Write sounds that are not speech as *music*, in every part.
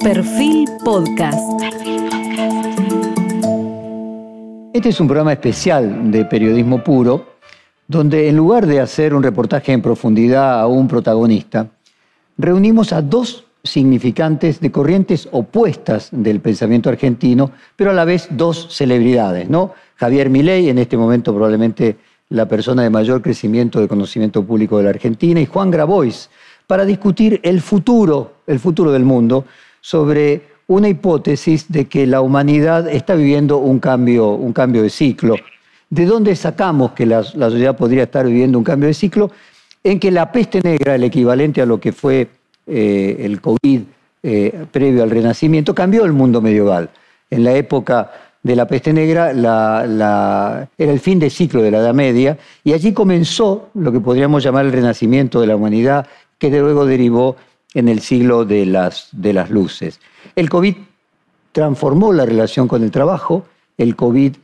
Perfil Podcast. Este es un programa especial de periodismo puro, donde en lugar de hacer un reportaje en profundidad a un protagonista, reunimos a dos significantes de corrientes opuestas del pensamiento argentino, pero a la vez dos celebridades, ¿no? Javier Milei, en este momento probablemente la persona de mayor crecimiento de conocimiento público de la Argentina, y Juan Grabois, para discutir el futuro, el futuro del mundo, sobre una hipótesis de que la humanidad está viviendo un cambio, un cambio de ciclo. ¿De dónde sacamos que la, sociedad podría estar viviendo un cambio de ciclo? En que la peste negra, el equivalente a lo que fue eh, el COVID eh, previo al Renacimiento, cambió el mundo medieval. En la época de la peste negra era el fin de ciclo de la Edad Media y allí comenzó lo que podríamos llamar el renacimiento de la humanidad, que luego derivó en el siglo de las, de las luces. El COVID transformó la relación con el trabajo, el COVID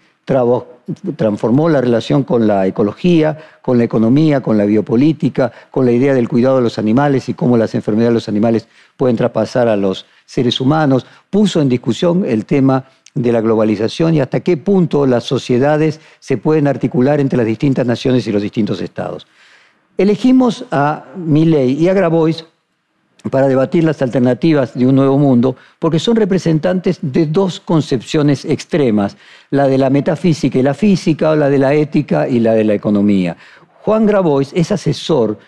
transformó la relación con la ecología, con la economía, con la biopolítica, con la idea del cuidado de los animales y cómo las enfermedades de los animales pueden traspasar a los seres humanos, puso en discusión el tema de la globalización y hasta qué punto las sociedades se pueden articular entre las distintas naciones y los distintos estados. Elegimos a Milley y a Grabois para debatir las alternativas de un nuevo mundo, porque son representantes de dos concepciones extremas, la de la metafísica y la física, o la de la ética y la de la economía. Juan Grabois es asesor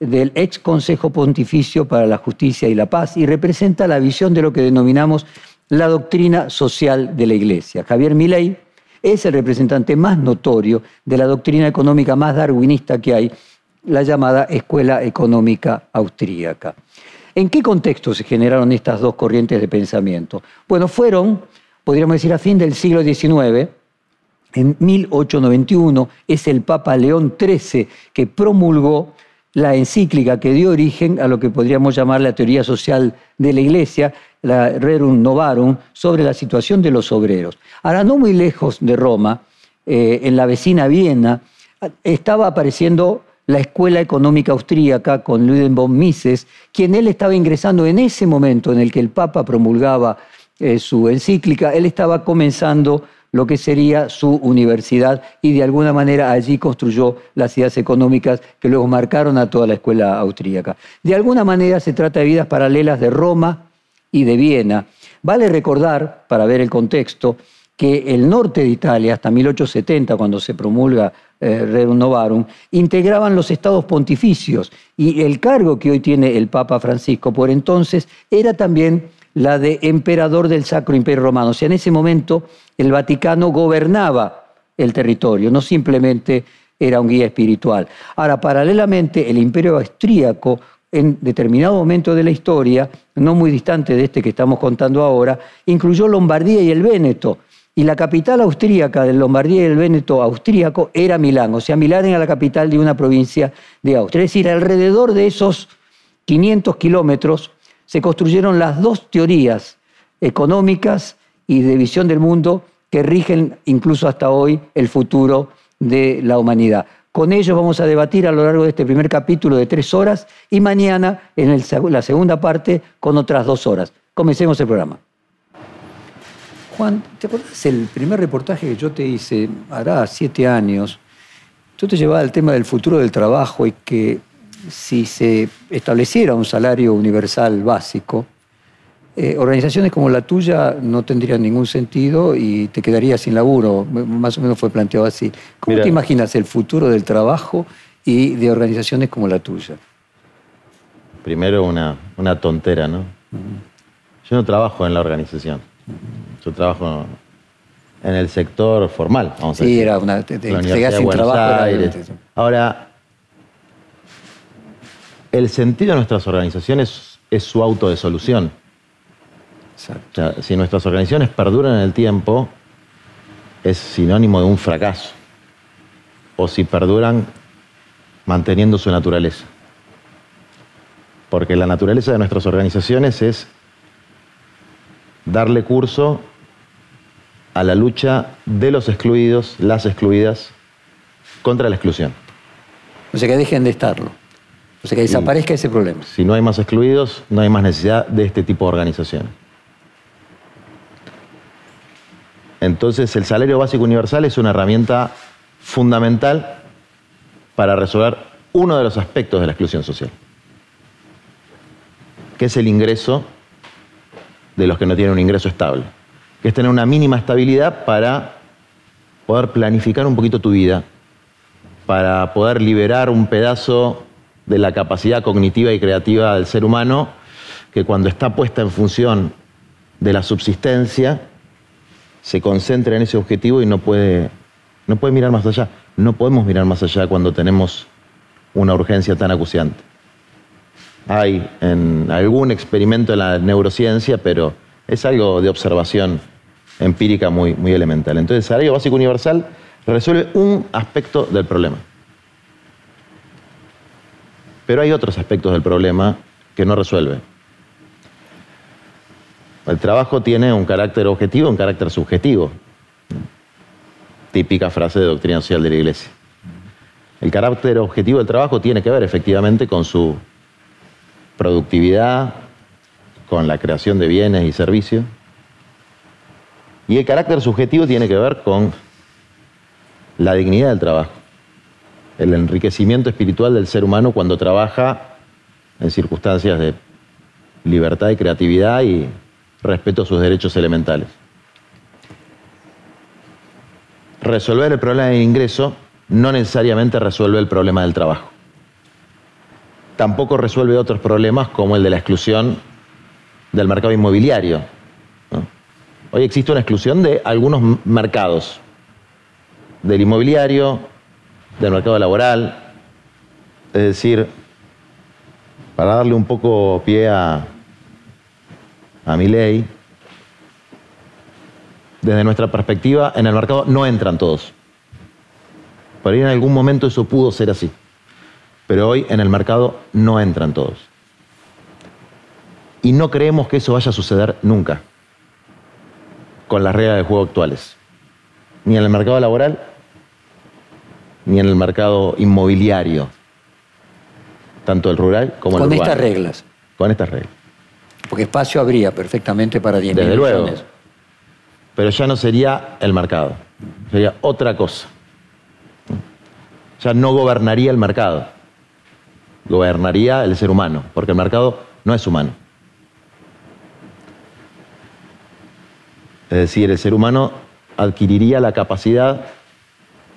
del ex Consejo Pontificio para la Justicia y la Paz y representa la visión de lo que denominamos la doctrina social de la Iglesia. Javier Milei es el representante más notorio de la doctrina económica más darwinista que hay, la llamada Escuela Económica Austríaca. ¿En qué contexto se generaron estas dos corrientes de pensamiento? Bueno, fueron, podríamos decir, a fin del siglo XIX, en 1891, es el Papa León XIII que promulgó la encíclica que dio origen a lo que podríamos llamar la teoría social de la Iglesia, la Rerum Novarum, sobre la situación de los obreros. Ahora, no muy lejos de Roma, eh, en la vecina Viena, estaba apareciendo la Escuela Económica Austríaca con von Mises, quien él estaba ingresando en ese momento en el que el Papa promulgaba eh, su encíclica, él estaba comenzando lo que sería su universidad y de alguna manera allí construyó las ideas económicas que luego marcaron a toda la escuela austríaca. De alguna manera se trata de vidas paralelas de Roma y de Viena. Vale recordar, para ver el contexto, que el norte de Italia, hasta 1870, cuando se promulga eh, Novarum, integraban los estados pontificios y el cargo que hoy tiene el Papa Francisco por entonces era también la de emperador del Sacro Imperio Romano. O sea, en ese momento el Vaticano gobernaba el territorio, no simplemente era un guía espiritual. Ahora, paralelamente, el Imperio Austríaco, en determinado momento de la historia, no muy distante de este que estamos contando ahora, incluyó Lombardía y el Véneto y la capital austríaca del Lombardía y el Véneto austríaco era Milán. O sea, Milán era la capital de una provincia de Austria. Es decir, alrededor de esos 500 kilómetros se construyeron las dos teorías económicas y de visión del mundo que rigen incluso hasta hoy el futuro de la humanidad. Con ellos vamos a debatir a lo largo de este primer capítulo de tres horas y mañana en la segunda parte con otras dos horas. Comencemos el programa. Juan, ¿te acuerdas el primer reportaje que yo te hice, hará siete años? Tú te llevabas al tema del futuro del trabajo y que si se estableciera un salario universal básico, eh, organizaciones como la tuya no tendrían ningún sentido y te quedarías sin laburo. Más o menos fue planteado así. ¿Cómo te imaginas el futuro del trabajo y de organizaciones como la tuya? Primero una, una tontera, ¿no? Yo no trabajo en la organización. Yo trabajo en el sector formal, vamos a decir. Sí, era una. Te, sin trabajo. Ahora, el sentido de nuestras organizaciones es su auto de solución. si nuestras organizaciones perduran en el tiempo, es sinónimo de un fracaso. O si perduran manteniendo su naturaleza. Porque la naturaleza de nuestras organizaciones es darle curso a la lucha de los excluidos, las excluidas, contra la exclusión. O sea, que dejen de estarlo. O sea, que desaparezca ese problema. Si no hay más excluidos, no hay más necesidad de este tipo de organizaciones. Entonces, el salario básico universal es una herramienta fundamental para resolver uno de los aspectos de la exclusión social, que es el ingreso de los que no tienen un ingreso estable, que es tener una mínima estabilidad para poder planificar un poquito tu vida, para poder liberar un pedazo de la capacidad cognitiva y creativa del ser humano que cuando está puesta en función de la subsistencia, se concentra en ese objetivo y no puede, no puede mirar más allá. No podemos mirar más allá cuando tenemos una urgencia tan acuciante. Hay en algún experimento en la neurociencia, pero es algo de observación empírica muy, muy elemental. Entonces, salario básico universal resuelve un aspecto del problema. Pero hay otros aspectos del problema que no resuelve. El trabajo tiene un carácter objetivo un carácter subjetivo. Típica frase de doctrina social de la Iglesia. El carácter objetivo del trabajo tiene que ver efectivamente con su productividad, con la creación de bienes y servicios. Y el carácter subjetivo tiene que ver con la dignidad del trabajo, el enriquecimiento espiritual del ser humano cuando trabaja en circunstancias de libertad y creatividad y respeto a sus derechos elementales. Resolver el problema del ingreso no necesariamente resuelve el problema del trabajo. Tampoco resuelve otros problemas como el de la exclusión del mercado inmobiliario. Hoy existe una exclusión de algunos mercados, del inmobiliario, del mercado laboral, es decir, para darle un poco pie a, a mi ley, desde nuestra perspectiva, en el mercado no entran todos. Ahí en algún momento eso pudo ser así. Pero hoy en el mercado no entran todos. Y no creemos que eso vaya a suceder nunca con las reglas de juego actuales. Ni en el mercado laboral, ni en el mercado inmobiliario. Tanto el rural como el urbano. Con estas reglas. Con estas reglas. Porque espacio habría perfectamente para 10 Desde millones. luego. Pero ya no sería el mercado. Sería otra cosa ya no gobernaría el mercado, gobernaría el ser humano, porque el mercado no es humano. Es decir, el ser humano adquiriría la capacidad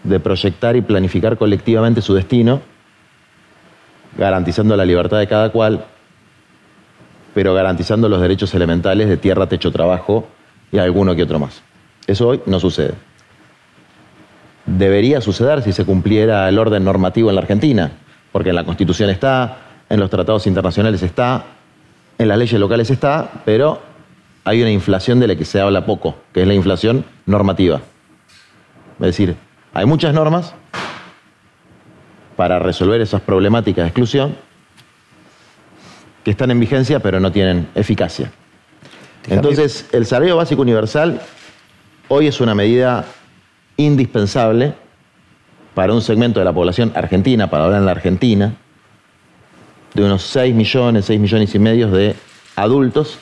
de proyectar y planificar colectivamente su destino, garantizando la libertad de cada cual, pero garantizando los derechos elementales de tierra, techo, trabajo y alguno que otro más. Eso hoy no sucede debería suceder si se cumpliera el orden normativo en la Argentina, porque en la Constitución está, en los tratados internacionales está, en las leyes locales está, pero hay una inflación de la que se habla poco, que es la inflación normativa. Es decir, hay muchas normas para resolver esas problemáticas de exclusión que están en vigencia pero no tienen eficacia. Entonces, el salario básico universal hoy es una medida indispensable para un segmento de la población argentina, para hablar en la Argentina, de unos 6 millones, 6 millones y medio de adultos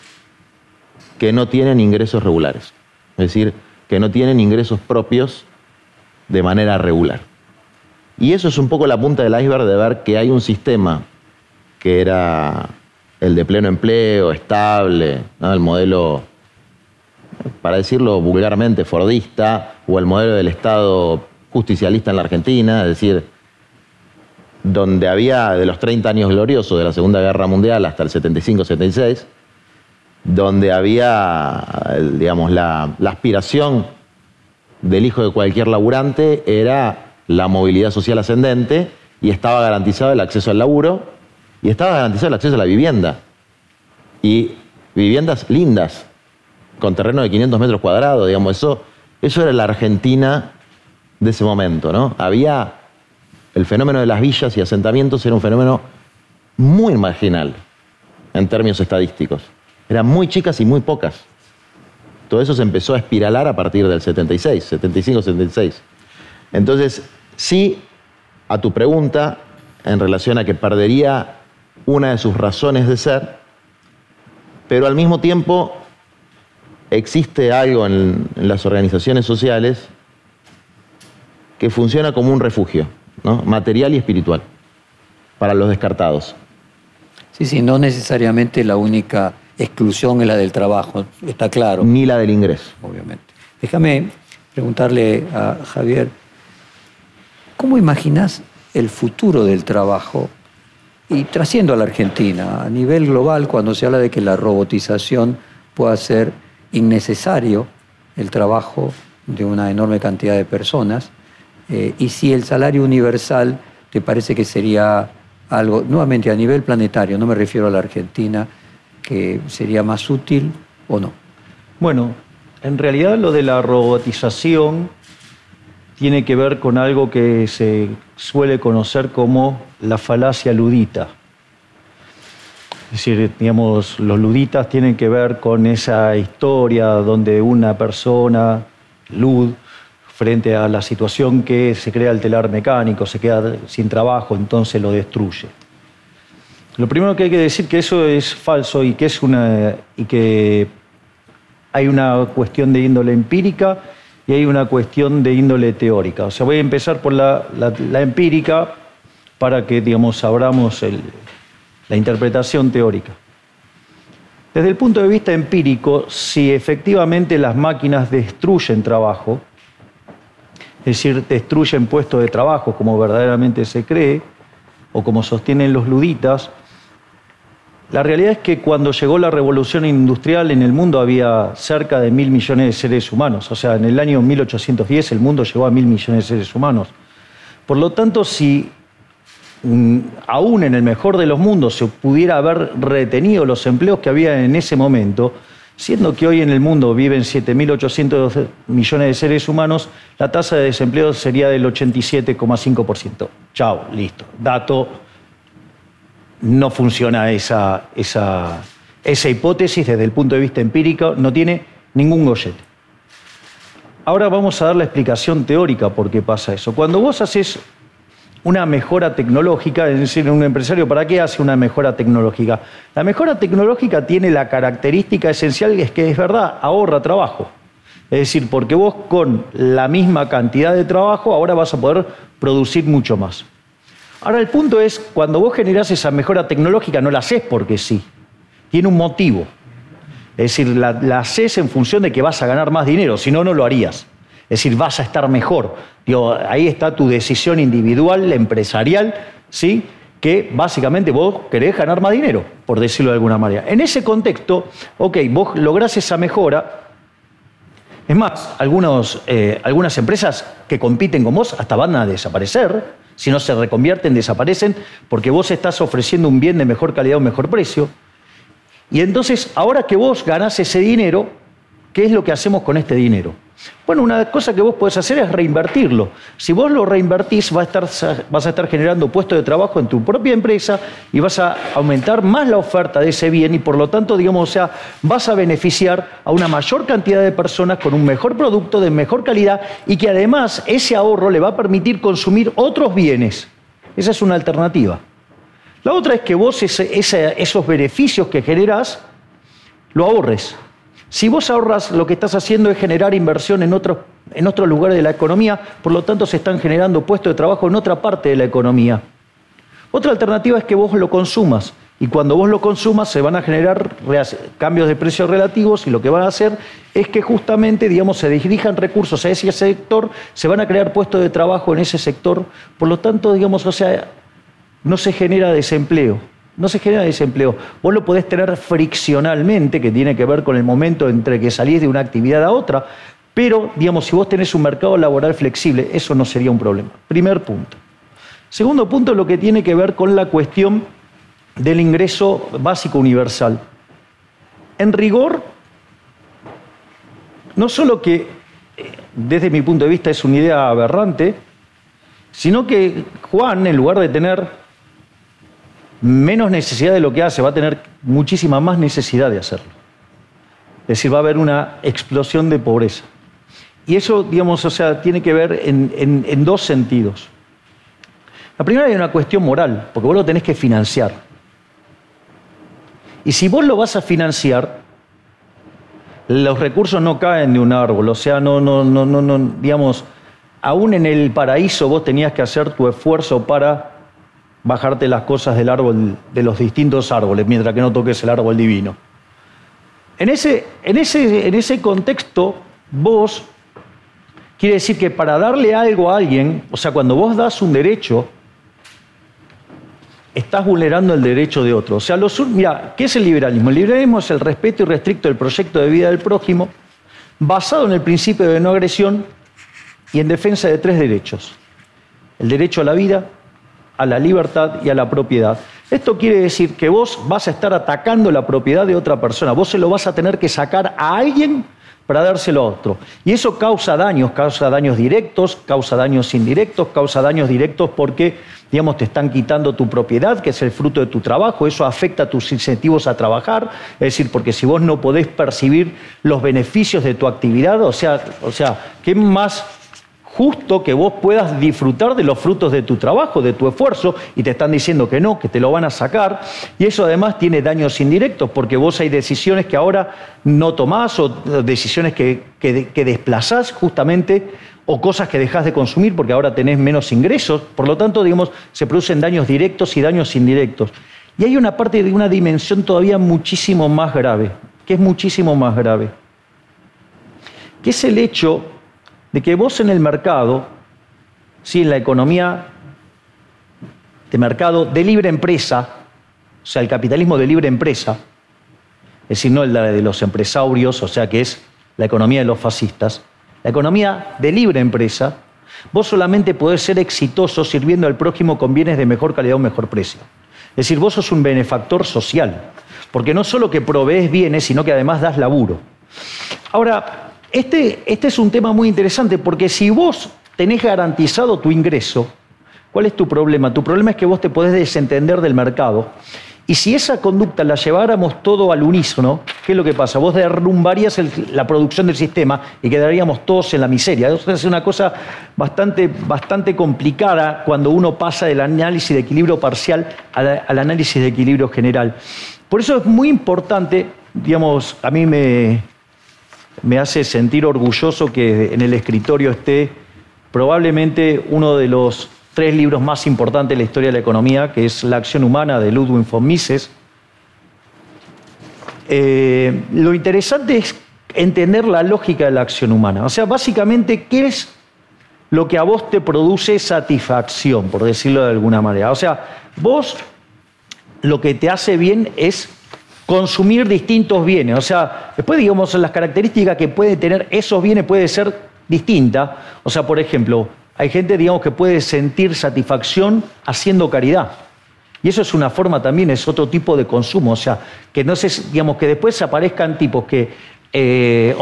que no tienen ingresos regulares. Es decir, que no tienen ingresos propios de manera regular. Y eso es un poco la punta del iceberg de ver que hay un sistema que era el de pleno empleo, estable, el modelo para decirlo vulgarmente, fordista, o el modelo del Estado justicialista en la Argentina, es decir, donde había de los 30 años gloriosos de la Segunda Guerra Mundial hasta el 75-76, donde había, digamos, la, aspiración del hijo de cualquier laburante era la movilidad social ascendente y estaba garantizado el acceso al laburo y estaba garantizado el acceso a la vivienda. Y viviendas lindas, con terreno de 500 metros cuadrados, digamos, eso, eso era la Argentina de ese momento, ¿no? Había el fenómeno de las villas y asentamientos era un fenómeno muy marginal en términos estadísticos. Eran muy chicas y muy pocas. Todo eso se empezó a espiralar a partir del 76, 75, 76. Entonces, sí, a tu pregunta, en relación a que perdería una de sus razones de ser, pero al mismo tiempo existe algo en, las organizaciones sociales que funciona como un refugio, material y espiritual, para los descartados. Sí, sí, no necesariamente la única exclusión es la del trabajo, está claro. Ni la del ingreso. Obviamente. Déjame preguntarle a Javier, ¿cómo imaginas el futuro del trabajo? Y trasciendo a la Argentina, a nivel global, cuando se habla de que la robotización pueda ser innecesario el trabajo de una enorme cantidad de personas, eh, y si el salario universal te parece que sería algo, nuevamente a nivel planetario, no me refiero a la Argentina, que sería más útil o no. Bueno, en realidad lo de la robotización tiene que ver con algo que se suele conocer como la falacia ludita. Es decir, digamos, los luditas tienen que ver con esa historia donde una persona, lud, frente a la situación que se crea el telar mecánico, se queda sin trabajo, entonces lo destruye. Lo primero que hay que decir que eso es falso y que es una y que hay una cuestión de índole empírica y hay una cuestión de índole teórica. O sea, voy a empezar por la, empírica para que, digamos, abramos la interpretación teórica. Desde el punto de vista empírico, si efectivamente las máquinas destruyen trabajo, es decir, destruyen puestos de trabajo como verdaderamente se cree, o como sostienen los luditas, la realidad es que cuando llegó la revolución industrial en el mundo había cerca de mil millones de seres humanos. O sea, en el año 1810 el mundo llegó a mil millones de seres humanos. Por lo tanto, si aún en el mejor de los mundos se pudiera haber retenido los empleos que había en ese momento, siendo que hoy en el mundo viven 7.800 millones de seres humanos, la tasa de desempleo sería del 87,5%. Chao, listo. Dato no funciona esa, esa, esa hipótesis desde el punto de vista empírico, no tiene ningún gollete. Ahora vamos a dar la explicación teórica por qué pasa eso. Cuando vos haces una mejora tecnológica, es decir, un empresario, ¿para qué hace una mejora tecnológica? La mejora tecnológica tiene la característica esencial que es que es verdad, ahorra trabajo. Es decir, porque vos con la misma cantidad de trabajo ahora vas a poder producir mucho más. Ahora el punto es, cuando vos generás esa mejora tecnológica, no la haces porque sí. Tiene un motivo. Es decir, la, haces en función de que vas a ganar más dinero, si no, no lo harías. Es decir, vas a estar mejor. ahí está tu decisión individual, empresarial, ¿sí? que básicamente vos querés ganar más dinero, por decirlo de alguna manera. En ese contexto, ok, vos lográs esa mejora. Es más, eh, algunas empresas que compiten con vos hasta van a desaparecer, si no se reconvierten, desaparecen, porque vos estás ofreciendo un bien de mejor calidad o mejor precio. Y entonces, ahora que vos ganás ese dinero, ¿qué es lo que hacemos con este dinero? Bueno, una cosa que vos podés hacer es reinvertirlo. Si vos lo reinvertís, vas a, estar, generando puestos de trabajo en tu propia empresa y vas a aumentar más la oferta de ese bien y por lo tanto, digamos, o sea, vas a beneficiar a una mayor cantidad de personas con un mejor producto de mejor calidad y que además ese ahorro le va a permitir consumir otros bienes. Esa es una alternativa. La otra es que vos esos beneficios que generás lo ahorres. Si vos ahorras, lo que estás haciendo es generar inversión en otros, en otros lugares de la economía, por lo tanto se están generando puestos de trabajo en otra parte de la economía. Otra alternativa es que vos lo consumas. Y cuando vos lo consumas se van a generar cambios de precios relativos y lo que van a hacer es que justamente, digamos, se dirijan recursos a ese sector, se van a crear puestos de trabajo en ese sector. Por lo tanto, digamos, o sea, no se genera desempleo no se genera desempleo. Vos lo podés tener friccionalmente, que tiene que ver con el momento entre que salís de una actividad a otra, pero, digamos, si vos tenés un mercado laboral flexible, eso no sería un problema. Primer punto. Segundo punto, lo que tiene que ver con la cuestión del ingreso básico universal. En rigor, no solo que eh, desde mi punto de vista es una idea aberrante, sino que Juan, en lugar de tener menos necesidad de lo que hace, va a tener muchísima más necesidad de hacerlo. Es decir, va a haber una explosión de pobreza. Y eso, digamos, o sea, tiene que ver en, dos sentidos. La primera hay una cuestión moral, porque vos lo tenés que financiar. Y si vos lo vas a financiar, los recursos no caen de un árbol, o sea, no, no, no, no, no, digamos, aún en el paraíso vos tenías que hacer tu esfuerzo para bajarte las cosas del árbol, de los distintos árboles, mientras que no toques el árbol divino. En ese, en ese, en ese contexto, vos, quiere decir que para darle algo a alguien, o sea, cuando vos das un derecho, estás vulnerando el derecho de otro. O sea, los, mira, ¿qué es el liberalismo? El liberalismo es el respeto irrestricto del proyecto de vida del prójimo, basado en el principio de no agresión y en defensa de tres derechos. El derecho a la vida, a la libertad y a la propiedad. Esto quiere decir que vos vas a estar atacando la propiedad de otra persona, vos se lo vas a tener que sacar a alguien para dárselo a otro. Y eso causa daños, causa daños directos, causa daños indirectos, causa daños directos porque, digamos, te están quitando tu propiedad, que es el fruto de tu trabajo, eso afecta tus incentivos a trabajar, es decir, porque si vos no podés percibir los beneficios de tu actividad, o sea, o sea, ¿qué más justo que vos puedas disfrutar de los frutos de tu trabajo, de tu esfuerzo, y te están diciendo que no, que te lo van a sacar. Y eso además tiene daños indirectos, porque vos hay decisiones que ahora no tomás o decisiones que, que, desplazás justamente o cosas que dejás de consumir porque ahora tenés menos ingresos. Por lo tanto, digamos, se producen daños directos y daños indirectos. Y hay una parte de una dimensión todavía muchísimo más grave, que es muchísimo más grave, que es el hecho de que vos en el mercado, sí, en la economía de mercado de libre empresa, o sea, el capitalismo de libre empresa, es decir, no el de los empresarios, o sea, que es la economía de los fascistas, la economía de libre empresa, vos solamente podés ser exitoso sirviendo al prójimo con bienes de mejor calidad o mejor precio. Es decir, vos sos un benefactor social, porque no solo que provees bienes, sino que además das laburo. Ahora, este, este, es un tema muy interesante porque si vos tenés garantizado tu ingreso, ¿cuál es tu problema? Tu problema es que vos te podés desentender del mercado. Y si esa conducta la lleváramos todo al unísono, ¿qué es lo que pasa? Vos derrumbarías la producción del sistema y quedaríamos todos en la miseria. Eso es una cosa bastante, bastante complicada cuando uno pasa del análisis de equilibrio parcial al análisis de equilibrio general. Por eso es muy importante, digamos, a mí me, me hace sentir orgulloso que en el escritorio esté probablemente uno de los tres libros más importantes de la historia de la economía, que es La acción humana de Ludwig von Mises. Eh, lo interesante es entender la lógica de la acción humana. O sea, básicamente, ¿qué es lo que a vos te produce satisfacción, por decirlo de alguna manera? O sea, vos lo que te hace bien es consumir distintos bienes. O sea, después digamos las características que puede tener esos bienes puede ser distinta. O sea, por ejemplo, hay gente, digamos, que puede sentir satisfacción haciendo caridad. Y eso es una forma también, es otro tipo de consumo. O sea, que no sé, digamos, que después aparezcan tipos que eh,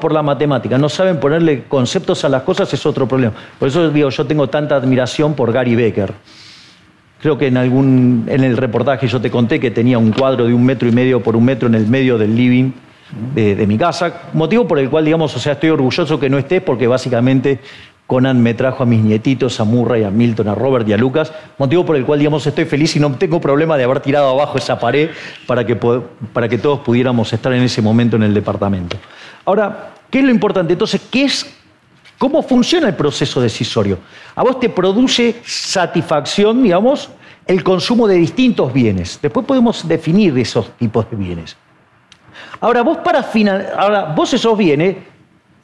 por la matemática, no saben ponerle conceptos a las cosas, es otro problema. Por eso digo, yo tengo tanta admiración por Gary Becker. Creo que en algún en el reportaje yo te conté que tenía un cuadro de un metro y medio por un metro en el medio del living de, mi casa, motivo por el cual, digamos, o sea, estoy orgulloso que no estés porque básicamente Conan me trajo a mis nietitos, a Murray, a Milton, a Robert y a Lucas, motivo por el cual, digamos, estoy feliz y no tengo problema de haber tirado abajo esa pared para que, para que todos pudiéramos estar en ese momento en el departamento. Ahora, ¿qué es lo importante? Entonces, ¿qué es ¿Cómo funciona el proceso decisorio? A vos te produce satisfacción, digamos, el consumo de distintos bienes. Después podemos definir esos tipos de bienes. Ahora, vos para final, ahora, vos esos bienes,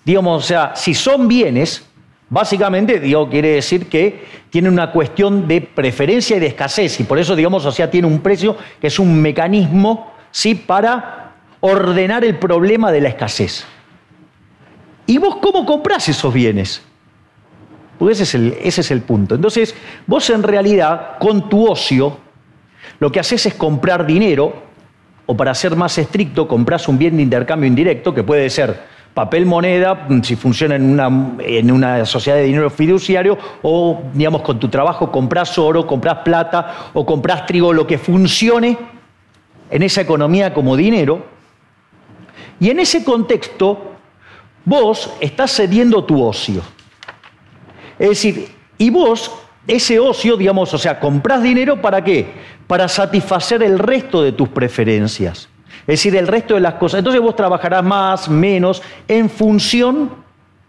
digamos, o sea, si son bienes, básicamente, digo, quiere decir que tiene una cuestión de preferencia y de escasez, y por eso, digamos, o sea, tiene un precio que es un mecanismo, ¿sí?, para ordenar el problema de la escasez. ¿Y vos cómo comprás esos bienes? Porque ese es, el, ese es el punto. Entonces, vos en realidad, con tu ocio, lo que haces es comprar dinero, o para ser más estricto, compras un bien de intercambio indirecto, que puede ser papel moneda, si funciona en una, en una sociedad de dinero fiduciario, o digamos con tu trabajo compras oro, compras plata o compras trigo, lo que funcione en esa economía como dinero. Y en ese contexto, Vos estás cediendo tu ocio. Es decir, y vos ese ocio, digamos, o sea, compras dinero para qué? Para satisfacer el resto de tus preferencias. Es decir, el resto de las cosas. Entonces vos trabajarás más, menos, en función,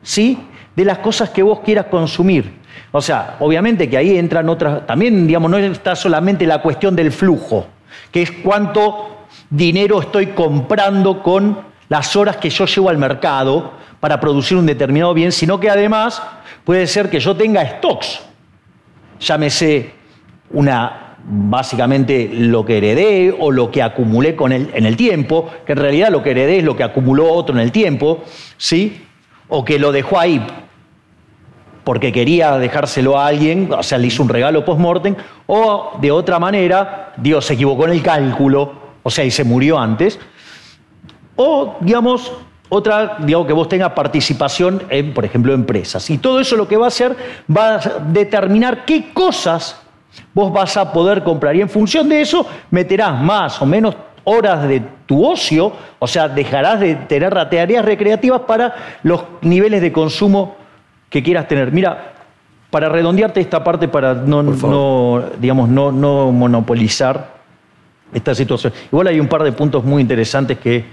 ¿sí? De las cosas que vos quieras consumir. O sea, obviamente que ahí entran otras, también, digamos, no está solamente la cuestión del flujo, que es cuánto dinero estoy comprando con las horas que yo llevo al mercado para producir un determinado bien, sino que además puede ser que yo tenga stocks llámese una, básicamente lo que heredé o lo que acumulé con en el tiempo, que en realidad lo que heredé es lo que acumuló otro en el tiempo, ¿sí? O que lo dejó ahí porque quería dejárselo a alguien, o sea, le hizo un regalo post-mortem, o de otra manera, Dios se equivocó en el cálculo, o sea, y se murió antes, o, digamos, otra, digamos, que vos tengas participación en, por ejemplo, empresas. Y todo eso lo que va a hacer va a determinar qué cosas vos vas a poder comprar. Y en función de eso meterás más o menos horas de tu ocio, o sea, dejarás de tener tareas recreativas para los niveles de consumo que quieras tener. Mira, para redondearte esta parte, para no, no digamos, no, no monopolizar esta situación. Igual hay un par de puntos muy interesantes que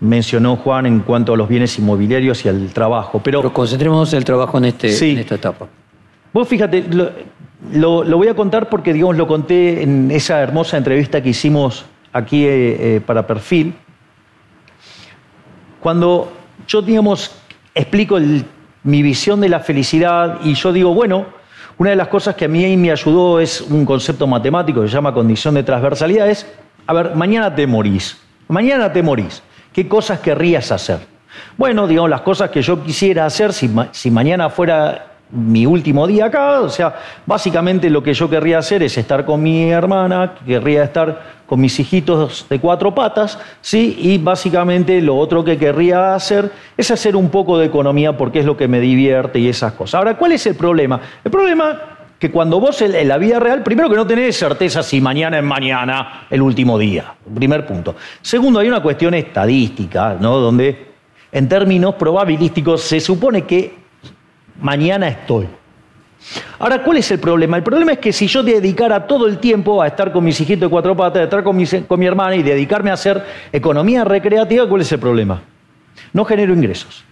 mencionó Juan en cuanto a los bienes inmobiliarios y al trabajo. Pero, concentremos el trabajo en, este, en esta etapa. Vos fíjate, lo, voy a contar porque, digamos, lo conté en esa hermosa entrevista que hicimos aquí eh, eh, para Perfil. Cuando yo, digamos, explico mi visión de la felicidad y yo digo, bueno, una de las cosas que a mí me ayudó es un concepto matemático que se llama condición de transversalidad, es, a ver, mañana te morís, mañana te morís. ¿Qué cosas querrías hacer? Bueno, digamos, las cosas que yo quisiera hacer si, si mañana fuera mi último día acá, o sea, básicamente lo que yo querría hacer es estar con mi hermana, querría estar con mis hijitos de cuatro patas, ¿sí? Y básicamente lo otro que querría hacer es hacer un poco de economía porque es lo que me divierte y esas cosas. Ahora, ¿cuál es el problema? El problema que cuando vos en, la vida real, primero que no tenés certeza si mañana es mañana el último día, primer punto. Segundo, hay una cuestión estadística, ¿no? Donde en términos probabilísticos se supone que mañana estoy. Ahora, ¿cuál es el problema? El problema es que si yo dedicara todo el tiempo a estar con mis hijitos de cuatro patas, a estar con mi, con mi hermana y dedicarme a hacer economía recreativa, ¿cuál es el problema? No genero ingresos.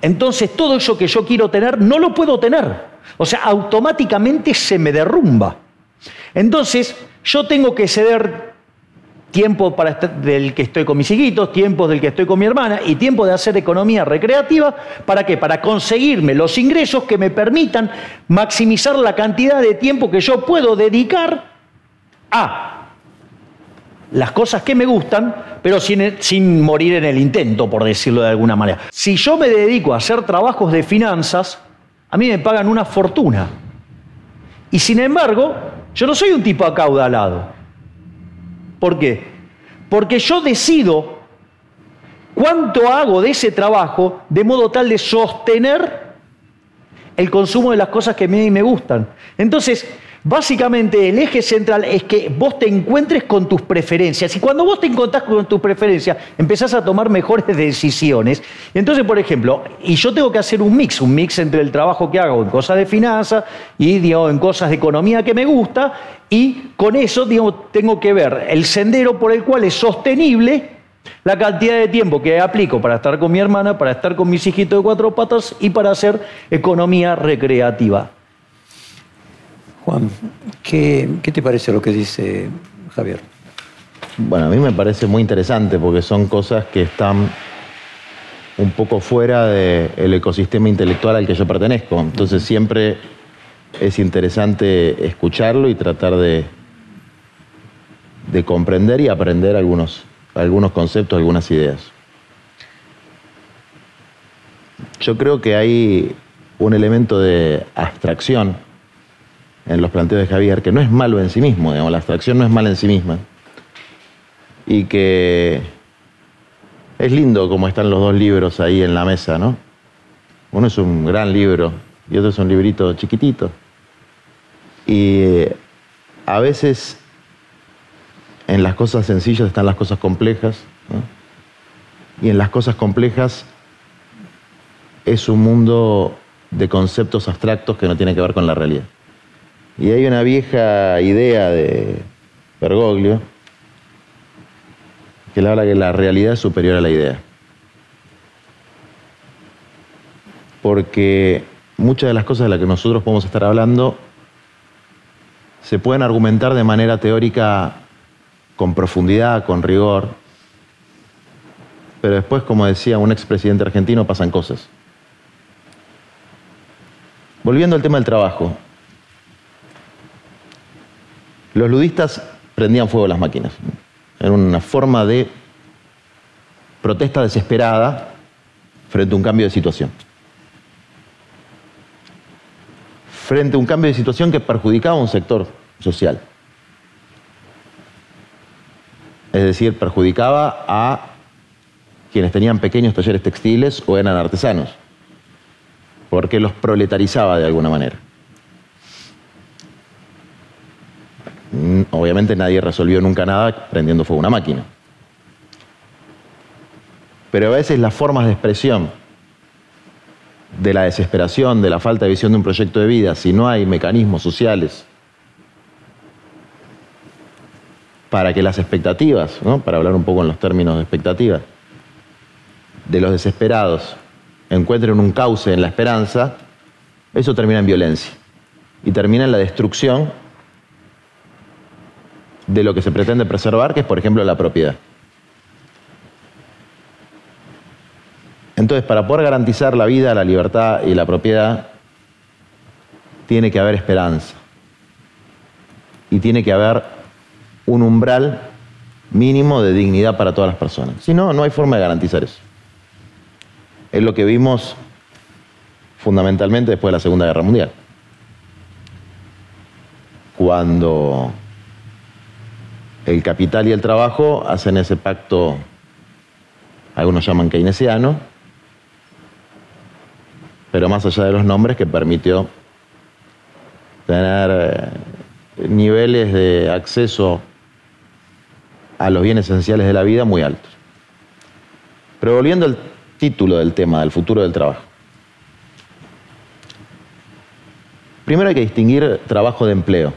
Entonces, todo eso que yo quiero tener, no lo puedo tener. O sea, automáticamente se me derrumba. Entonces, yo tengo que ceder tiempo para del que estoy con mis hijitos, tiempo del que estoy con mi hermana y tiempo de hacer economía recreativa. ¿Para qué? Para conseguirme los ingresos que me permitan maximizar la cantidad de tiempo que yo puedo dedicar a las cosas que me gustan, pero sin, morir en el intento, por decirlo de alguna manera. Si yo me dedico a hacer trabajos de finanzas, a mí me pagan una fortuna. Y sin embargo, yo no soy un tipo acaudalado. ¿Por qué? Porque yo decido cuánto hago de ese trabajo de modo tal de sostener el consumo de las cosas que a mí me gustan. Entonces, Básicamente el eje central es que vos te encuentres con tus preferencias y cuando vos te encontrás con tus preferencias empezás a tomar mejores decisiones. Entonces, por ejemplo, y yo tengo que hacer un mix, un mix entre el trabajo que hago en cosas de finanzas y en cosas de economía que me gusta y con eso tengo que ver el sendero por el cual es sostenible la cantidad de tiempo que aplico para estar con mi hermana, para estar con mis hijitos de cuatro patas y para hacer economía recreativa. Juan, ¿qué, te parece lo que dice Javier? Bueno, a mí me parece muy interesante porque son cosas que están un poco fuera del ecosistema intelectual al que yo pertenezco. Entonces siempre es interesante escucharlo y tratar de, de comprender y aprender algunos, algunos conceptos, algunas ideas. Yo creo que hay un elemento de abstracción en los planteos de Javier, que no es malo en sí mismo, digamos, la abstracción no es mala en sí misma. Y que es lindo como están los dos libros ahí en la mesa, ¿no? Uno es un gran libro y otro es un librito chiquitito. Y eh, a veces en las cosas sencillas están las cosas complejas, ¿no? y en las cosas complejas es un mundo de conceptos abstractos que no tiene que ver con la realidad. Y hay una vieja idea de Bergoglio que le habla que la realidad es superior a la idea. Porque muchas de las cosas de las que nosotros podemos estar hablando se pueden argumentar de manera teórica con profundidad, con rigor, pero después, como decía un expresidente argentino, pasan cosas. Volviendo al tema del trabajo, los ludistas prendían fuego a las máquinas. Era una forma de protesta desesperada frente a un cambio de situación. Frente a un cambio de situación que perjudicaba a un sector social. Es decir, perjudicaba a quienes tenían pequeños talleres textiles o eran artesanos, porque los proletarizaba de alguna manera. Obviamente nadie resolvió nunca nada prendiendo fuego una máquina. Pero a veces las formas de expresión de la desesperación, de la falta de visión de un proyecto de vida, si no hay mecanismos sociales para que las expectativas, para hablar un poco en los términos de expectativas, de los desesperados encuentren un cauce en la esperanza, eso termina en violencia y termina en la destrucción de lo que se pretende preservar, que es, por ejemplo, la propiedad. Entonces, para poder garantizar la vida, la libertad y la propiedad, tiene que haber esperanza. Y tiene que haber un umbral mínimo de dignidad para todas las personas. Si no, no hay forma de garantizar eso. Es lo que vimos fundamentalmente después de la Segunda Guerra Mundial. Cuando el capital y el trabajo hacen ese pacto, algunos llaman keynesiano, pero más allá de los nombres, que permitió tener eh, niveles de acceso a los bienes esenciales de la vida muy altos. Pero volviendo al título del tema, del futuro del trabajo. Primero hay que distinguir trabajo de empleo.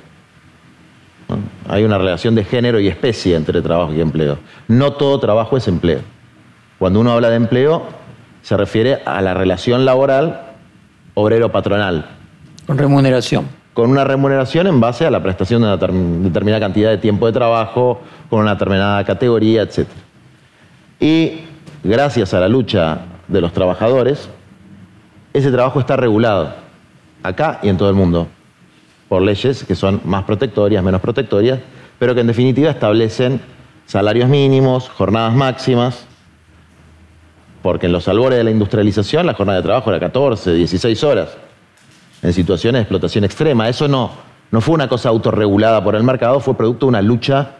Hay una relación de género y especie entre trabajo y empleo. No todo trabajo es empleo. Cuando uno habla de empleo, se refiere a la relación laboral obrero-patronal. Con remuneración. Con una remuneración en base a la prestación de una determinada cantidad de tiempo de trabajo, con una determinada categoría, etc. Y gracias a la lucha de los trabajadores, ese trabajo está regulado, acá y en todo el mundo por leyes que son más protectorias, menos protectorias, pero que en definitiva establecen salarios mínimos, jornadas máximas, porque en los albores de la industrialización la jornada de trabajo era 14, 16 horas, en situaciones de explotación extrema. Eso no, no fue una cosa autorregulada por el mercado, fue producto de una lucha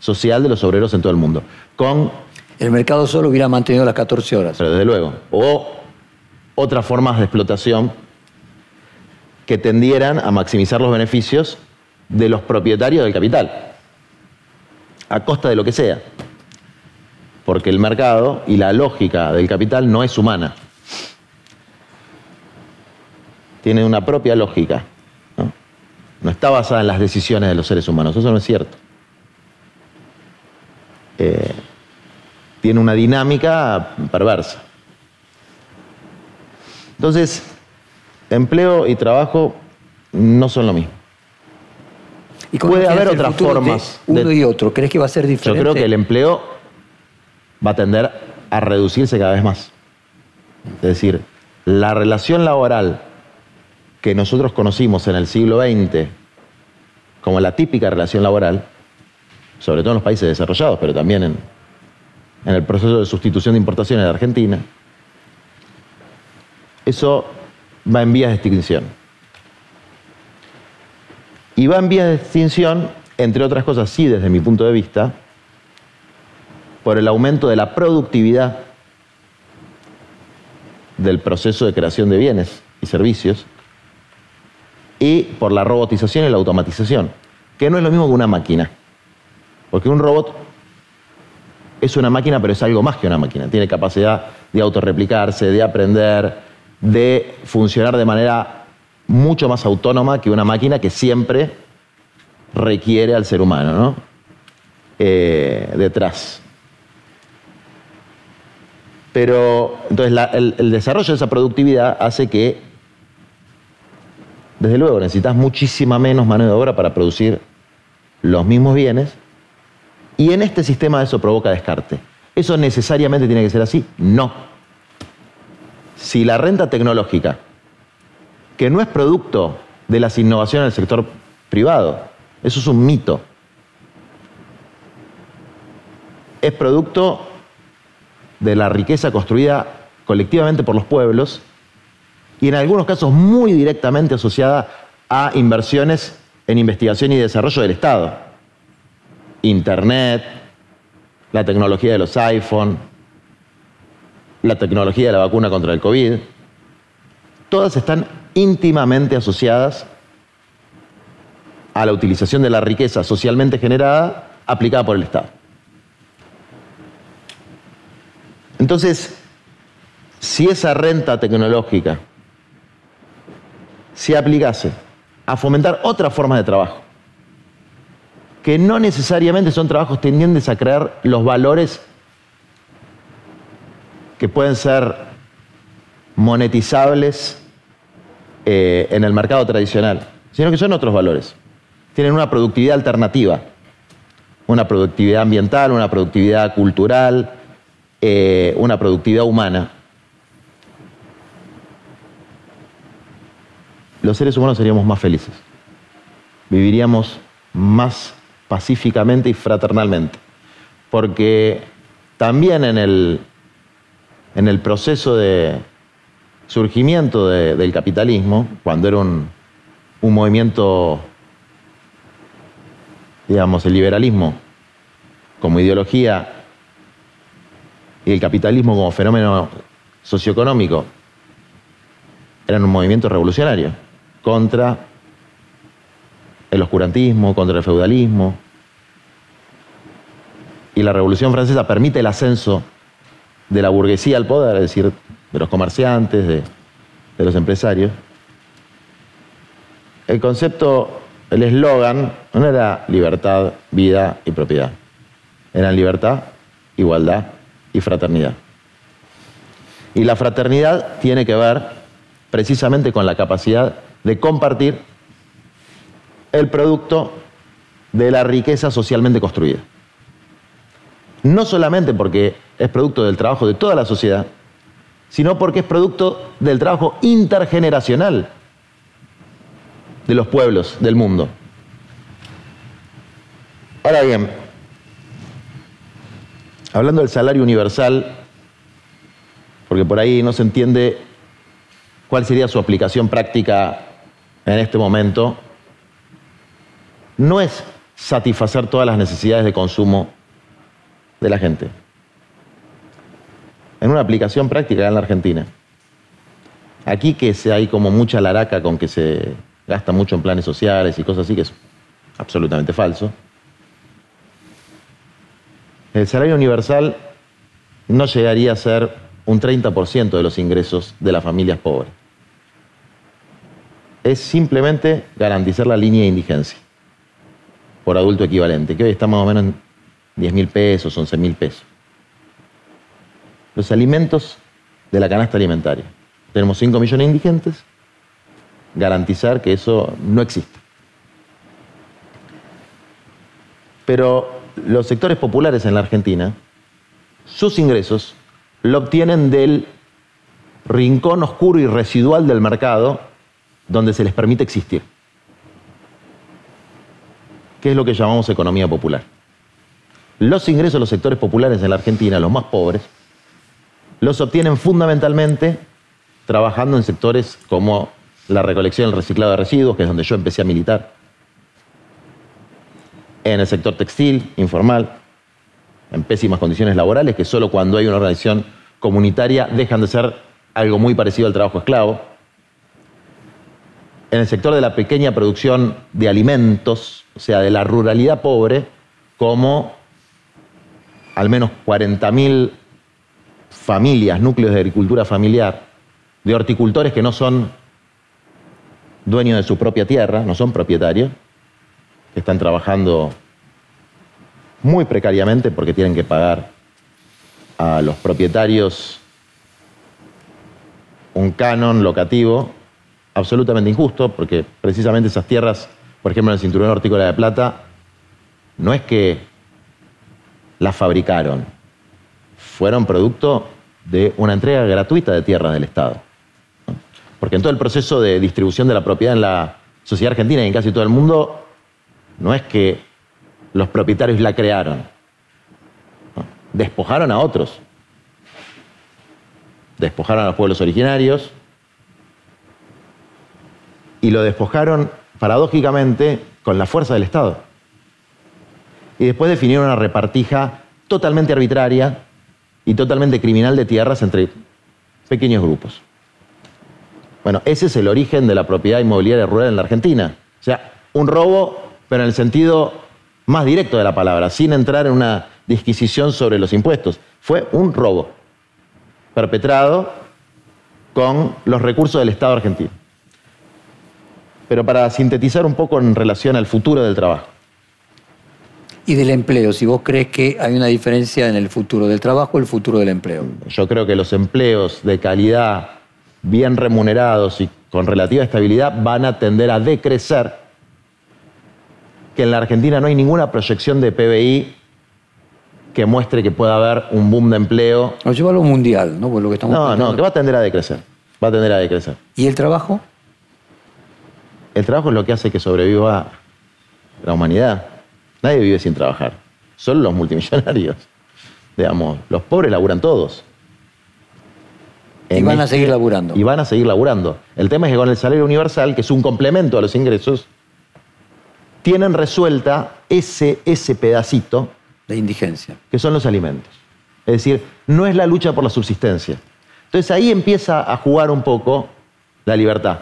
social de los obreros en todo el mundo. Con el mercado solo hubiera mantenido las 14 horas. Pero desde luego. O otras formas de explotación que tendieran a maximizar los beneficios de los propietarios del capital, a costa de lo que sea. Porque el mercado y la lógica del capital no es humana. Tiene una propia lógica. No, está basada en las decisiones de los seres humanos. Eso no es cierto. Eh, tiene una dinámica perversa. Entonces, Empleo y trabajo no son lo mismo. ¿Y Puede haber otras formas. uno y otro, ¿crees que va a ser diferente? Yo creo que el empleo va a tender a reducirse cada vez más. Es decir, la relación laboral que nosotros conocimos en el siglo XX como la típica relación laboral, sobre todo en los países desarrollados, pero también en, en el proceso de sustitución de importaciones de Argentina, eso va en vías de extinción. Y va en vías de extinción, entre otras cosas, sí, desde mi punto de vista, por el aumento de la productividad del proceso de creación de bienes y servicios y por la robotización y la automatización, que no es lo mismo que una máquina. Porque un robot es una máquina, pero es algo más que una máquina. Tiene capacidad de autorreplicarse, de aprender, de funcionar de manera mucho más autónoma que una máquina que siempre requiere al ser humano, ¿no? Eh, detrás. Pero entonces el, desarrollo de esa productividad hace que, desde luego, necesitas muchísima menos mano de obra para producir los mismos bienes, y en este sistema eso provoca descarte. ¿Eso necesariamente tiene que ser así? No. Si la renta tecnológica, que no es producto de las innovaciones del sector privado, eso es un mito, es producto de la riqueza construida colectivamente por los pueblos y en algunos casos muy directamente asociada a inversiones en investigación y desarrollo del Estado. Internet, la tecnología de los iPhone, la tecnología de la vacuna contra el COVID, todas están íntimamente asociadas a la utilización de la riqueza socialmente generada aplicada por el Estado. Entonces, si esa renta tecnológica se aplicase a fomentar otras formas de trabajo, que no necesariamente son trabajos tendientes a crear los valores que pueden ser monetizables eh, en el mercado tradicional, sino que son otros valores. Tienen una productividad alternativa, una productividad ambiental, una productividad cultural, eh, una productividad humana, los seres humanos seríamos más felices. Viviríamos más pacíficamente y fraternalmente. Porque también en el, en el proceso de surgimiento del capitalismo, cuando era un, un movimiento, digamos, el liberalismo como ideología y el capitalismo como fenómeno socioeconómico eran un movimiento revolucionario contra el oscurantismo, contra el feudalismo. Y la Revolución Francesa permite el ascenso de la burguesía al poder, es decir, de los comerciantes, de, los empresarios. El concepto, el eslogan, no era libertad, vida y propiedad. Eran libertad, igualdad y fraternidad. Y la fraternidad tiene que ver precisamente con la capacidad de compartir el producto de la riqueza socialmente construida. No solamente porque es producto del trabajo de toda la sociedad, sino porque es producto del trabajo intergeneracional de los pueblos del mundo. Ahora bien, hablando del salario universal, porque por ahí no se entiende cuál sería su aplicación práctica en este momento, no es satisfacer todas las necesidades de consumo de la gente. En una aplicación práctica en la Argentina. Aquí que hay como mucha laraca con que se gasta mucho en planes sociales y cosas así, que es absolutamente falso. El salario universal no llegaría a ser un 30% de los ingresos de las familias pobres. Es simplemente garantizar la línea de indigencia por adulto equivalente, que hoy está más o menos en 10 mil pesos, 11 mil pesos. Los alimentos de la canasta alimentaria. Tenemos 5 millones de indigentes, garantizar que eso no existe. Pero los sectores populares en la Argentina, sus ingresos lo obtienen del rincón oscuro y residual del mercado donde se les permite existir. ¿Qué es lo que llamamos economía popular? Los ingresos de los sectores populares en la Argentina, los más pobres, los obtienen fundamentalmente trabajando en sectores como la recolección y el reciclado de residuos, que es donde yo empecé a militar, en el sector textil, informal, en pésimas condiciones laborales, que solo cuando hay una organización comunitaria dejan de ser algo muy parecido al trabajo esclavo. En el sector de la pequeña producción de alimentos, o sea, de la ruralidad pobre, como al menos 40.000 familias, núcleos de agricultura familiar, de horticultores que no son dueños de su propia tierra, no son propietarios, que están trabajando muy precariamente porque tienen que pagar a los propietarios un canon locativo absolutamente injusto, porque precisamente esas tierras, por ejemplo en el Cinturón Hortícola de Plata, no es que las fabricaron, fueron producto de una entrega gratuita de tierras del Estado. Porque en todo el proceso de distribución de la propiedad en la sociedad argentina y en casi todo el mundo, no es que los propietarios la crearon, despojaron a otros, despojaron a los pueblos originarios y lo despojaron paradójicamente con la fuerza del Estado. Y después definieron una repartija totalmente arbitraria y totalmente criminal de tierras entre pequeños grupos. Bueno, ese es el origen de la propiedad inmobiliaria rural en la Argentina. O sea, un robo, pero en el sentido más directo de la palabra, sin entrar en una disquisición sobre los impuestos. Fue un robo perpetrado con los recursos del Estado argentino. Pero para sintetizar un poco en relación al futuro del trabajo. Y del empleo, si vos crees que hay una diferencia en el futuro del trabajo y el futuro del empleo. Yo creo que los empleos de calidad, bien remunerados y con relativa estabilidad van a tender a decrecer, que en la Argentina no hay ninguna proyección de PBI que muestre que pueda haber un boom de empleo. No, lleva lo mundial, ¿no? lo que estamos no, no, que va a tender a decrecer. Va a tender a decrecer. ¿Y el trabajo? El trabajo es lo que hace que sobreviva la humanidad. Nadie vive sin trabajar. Solo los multimillonarios. *laughs* Digamos, los pobres laburan todos. y van a este seguir laburando. Y van a seguir laburando. El tema es que con el salario universal, que es un complemento a los ingresos, tienen resuelta ese, ese pedacito de indigencia. Que son los alimentos. Es decir, no es la lucha por la subsistencia. Entonces ahí empieza a jugar un poco la libertad.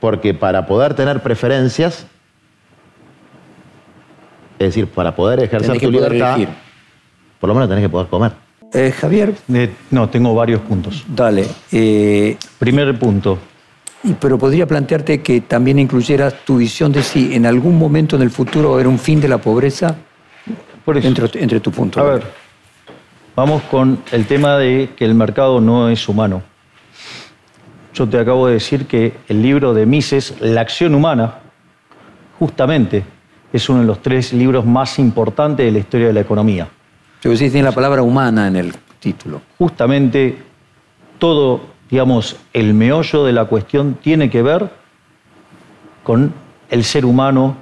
Porque para poder tener preferencias, es decir, para poder ejercer tu libertad, por lo menos tenés que poder comer. Eh, Javier. Eh, no, tengo varios puntos. Dale. Eh, Primer punto. Pero podría plantearte que también incluyeras tu visión de si en algún momento en el futuro va a haber un fin de la pobreza entre, tu punto. A ver, vamos con el tema de que el mercado no es humano. Yo te acabo de decir que el libro de Mises, La acción humana, justamente es uno de los tres libros más importantes de la historia de la economía. Yo sí tiene la palabra humana en el título. Justamente todo, digamos, el meollo de la cuestión tiene que ver con el ser humano,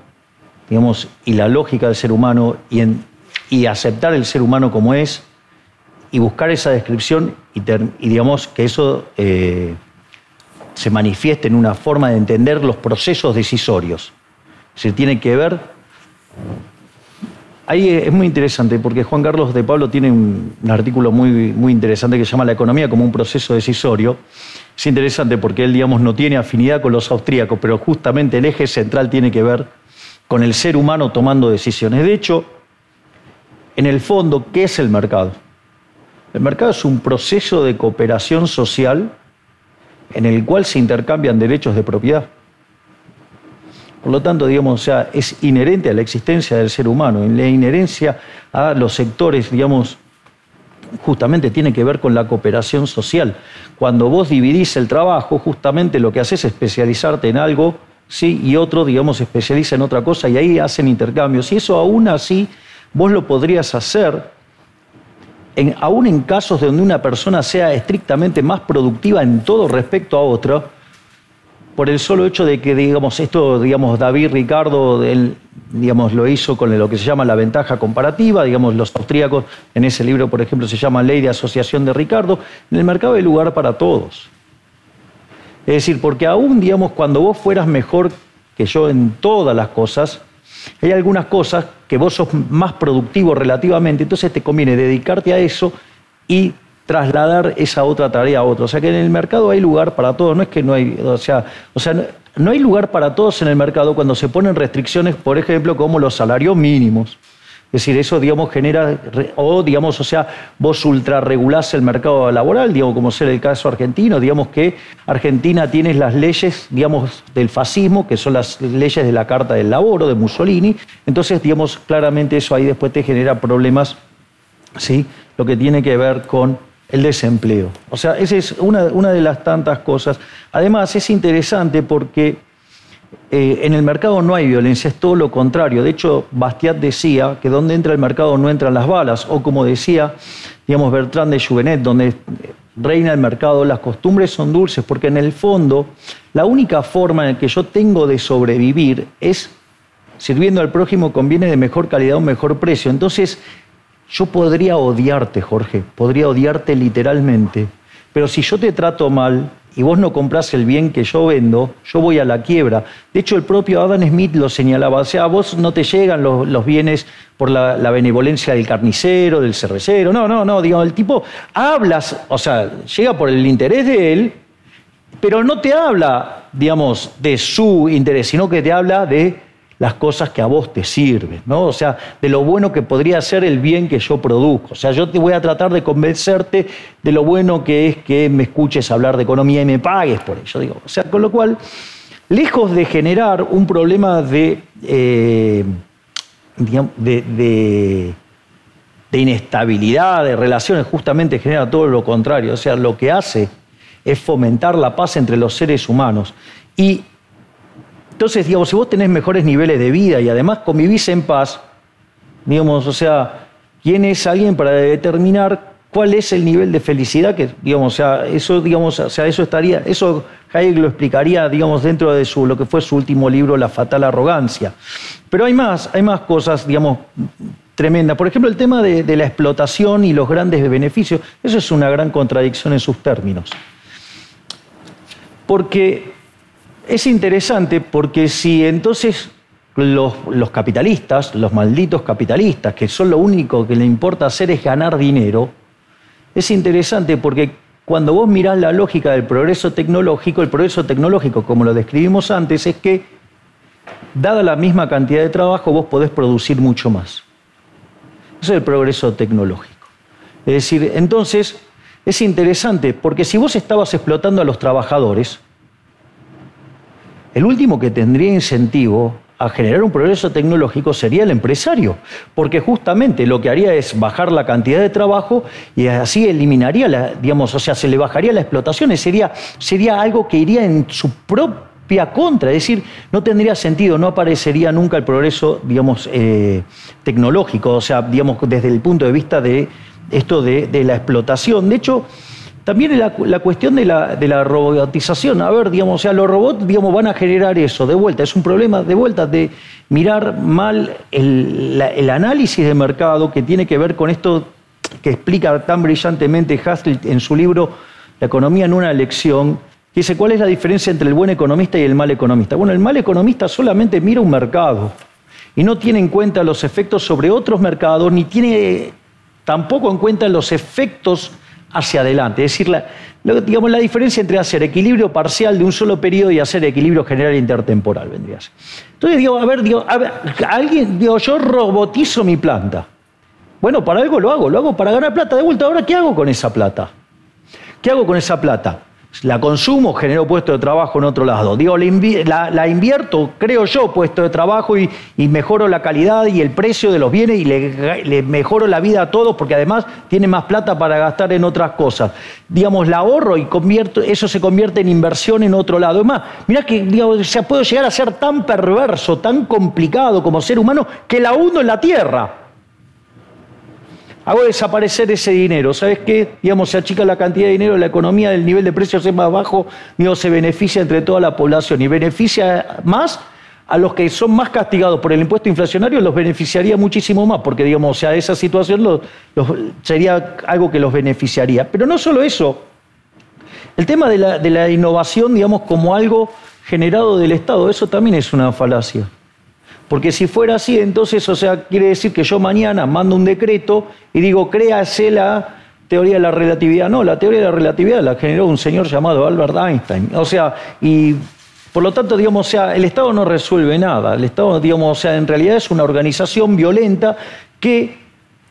digamos, y la lógica del ser humano y en y aceptar el ser humano como es y buscar esa descripción y, digamos que eso eh, se manifieste en una forma de entender los procesos decisorios. Se tiene que ver... Ahí es muy interesante porque Juan Carlos de Pablo tiene un, artículo muy, muy interesante que se llama La economía como un proceso decisorio. Es interesante porque él, digamos, no tiene afinidad con los austríacos, pero justamente el eje central tiene que ver con el ser humano tomando decisiones. De hecho, en el fondo, ¿qué es el mercado? El mercado es un proceso de cooperación social en el cual se intercambian derechos de propiedad. Por lo tanto, digamos, o sea, es inherente a la existencia del ser humano, en la inherencia a los sectores, digamos, justamente tiene que ver con la cooperación social. Cuando vos dividís el trabajo, justamente lo que haces es especializarte en algo, sí, y otro, digamos, se especializa en otra cosa y ahí hacen intercambios. Y eso aún así vos lo podrías hacer aún en casos donde una persona sea estrictamente más productiva en todo respecto a otra, por el solo hecho de que, digamos, esto, digamos, David Ricardo, digamos, lo hizo con lo que se llama la ventaja comparativa, digamos, los austríacos, en ese libro, por ejemplo, se llama Ley de Asociación de Ricardo, en el mercado hay lugar para todos. Es decir, porque aún, digamos, cuando vos fueras mejor que yo en todas las cosas, hay algunas cosas que vos sos más productivo relativamente, entonces te conviene dedicarte a eso y trasladar esa otra tarea a otro. O sea que en el mercado hay lugar para todos, no es que no hay, o sea, o sea, no, hay lugar para todos en el mercado cuando se ponen restricciones, por ejemplo, como los salarios mínimos. Es decir, eso, digamos, genera, o, digamos, o sea, vos ultrarregulás el mercado laboral, digamos, como ser el caso argentino, digamos que Argentina tiene las leyes, digamos, del fascismo, que son las leyes de la Carta del Laboro, de Mussolini, entonces, digamos, claramente eso ahí después te genera problemas, ¿sí? Lo que tiene que ver con el desempleo. O sea, esa es una, de las tantas cosas. Además, es interesante porque eh, en el mercado no hay violencia, es todo lo contrario. De hecho, Bastiat decía que donde entra el mercado no entran las balas, o como decía, digamos, Bertrand de Juvenet, donde reina el mercado, las costumbres son dulces, porque en el fondo la única forma en que yo tengo de sobrevivir es sirviendo al prójimo con bienes de mejor calidad o mejor precio. Entonces, yo podría odiarte, Jorge, podría odiarte literalmente, pero si yo te trato mal, y vos no compras el bien que yo vendo, yo voy a la quiebra. De hecho, el propio Adam Smith lo señalaba. O sea, a vos no te llegan los, bienes por la, benevolencia del carnicero, del cervecero. No, no, no. Digamos, el tipo hablas, o sea, llega por el interés de él, pero no te habla, digamos, de su interés, sino que te habla de las cosas que a vos te sirven, ¿no? O sea, de lo bueno que podría ser el bien que yo produzco. O sea, yo te voy a tratar de convencerte de lo bueno que es que me escuches hablar de economía y me pagues por ello. Digo. O sea, con lo cual, lejos de generar un problema de, eh, de, de inestabilidad de relaciones, justamente genera todo lo contrario. O sea, lo que hace es fomentar la paz entre los seres humanos. Y entonces, digamos, si vos tenés mejores niveles de vida y además convivís en paz, digamos, o sea, ¿quién es alguien para determinar cuál es el nivel de felicidad que, digamos, o sea, eso, digamos, o sea, eso estaría, eso Hayek lo explicaría, digamos, dentro de su, lo que fue su último libro, La fatal arrogancia. Pero hay más, hay más cosas, digamos, tremendas. Por ejemplo, el tema de, de la explotación y los grandes beneficios, eso es una gran contradicción en sus términos. Porque es interesante porque si entonces los, capitalistas, los malditos capitalistas, que son lo único que le importa hacer es ganar dinero, es interesante porque cuando vos mirás la lógica del progreso tecnológico, el progreso tecnológico, como lo describimos antes, es que, dada la misma cantidad de trabajo, vos podés producir mucho más. Eso es el progreso tecnológico. Es decir, entonces, es interesante porque si vos estabas explotando a los trabajadores, el último que tendría incentivo a generar un progreso tecnológico sería el empresario, porque justamente lo que haría es bajar la cantidad de trabajo y así eliminaría, la, digamos, o sea, se le bajaría la explotación, sería, sería algo que iría en su propia contra, es decir, no tendría sentido, no aparecería nunca el progreso, digamos, eh, tecnológico, o sea, digamos, desde el punto de vista de esto de, de la explotación. De hecho, también la, cuestión de la, de robotización. A ver, digamos, o sea, los robots digamos, van a generar eso, de vuelta. Es un problema de vuelta de mirar mal el, análisis de mercado que tiene que ver con esto que explica tan brillantemente Haskell en su libro La economía en una lección, que dice cuál es la diferencia entre el buen economista y el mal economista. Bueno, el mal economista solamente mira un mercado y no tiene en cuenta los efectos sobre otros mercados, ni tiene tampoco en cuenta los efectos hacia adelante. Es decir, la, digamos, la diferencia entre hacer equilibrio parcial de un solo periodo y hacer equilibrio general intertemporal vendría. Entonces digo, a ver, digo, a ver, alguien, digo, yo robotizo mi planta. Bueno, para algo lo hago, lo hago para ganar plata de vuelta. Ahora, ¿qué hago con esa plata? ¿Qué hago con esa plata? La consumo, genero puesto de trabajo en otro lado. Digo, la, invierto, creo yo, puesto de trabajo y, mejoro la calidad y el precio de los bienes y le, mejoro la vida a todos porque además tiene más plata para gastar en otras cosas. Digamos, la ahorro y convierto, eso se convierte en inversión en otro lado. Es más, mirá que digamos, puedo llegar a ser tan perverso, tan complicado como ser humano que la hundo en la tierra hago desaparecer ese dinero. ¿Sabes qué? Digamos, se achica la cantidad de dinero, la economía, el nivel de precios es más bajo, digo, se beneficia entre toda la población y beneficia más a los que son más castigados por el impuesto inflacionario, los beneficiaría muchísimo más, porque, digamos, o sea, esa situación sería algo que los beneficiaría. Pero no solo eso, el tema de la, de la innovación, digamos, como algo generado del Estado, eso también es una falacia. Porque si fuera así, entonces, o sea, quiere decir que yo mañana mando un decreto y digo, créase la teoría de la relatividad. No, la teoría de la relatividad la generó un señor llamado Albert Einstein. O sea, y por lo tanto, digamos, o sea, el Estado no resuelve nada. El Estado, digamos, o sea, en realidad es una organización violenta que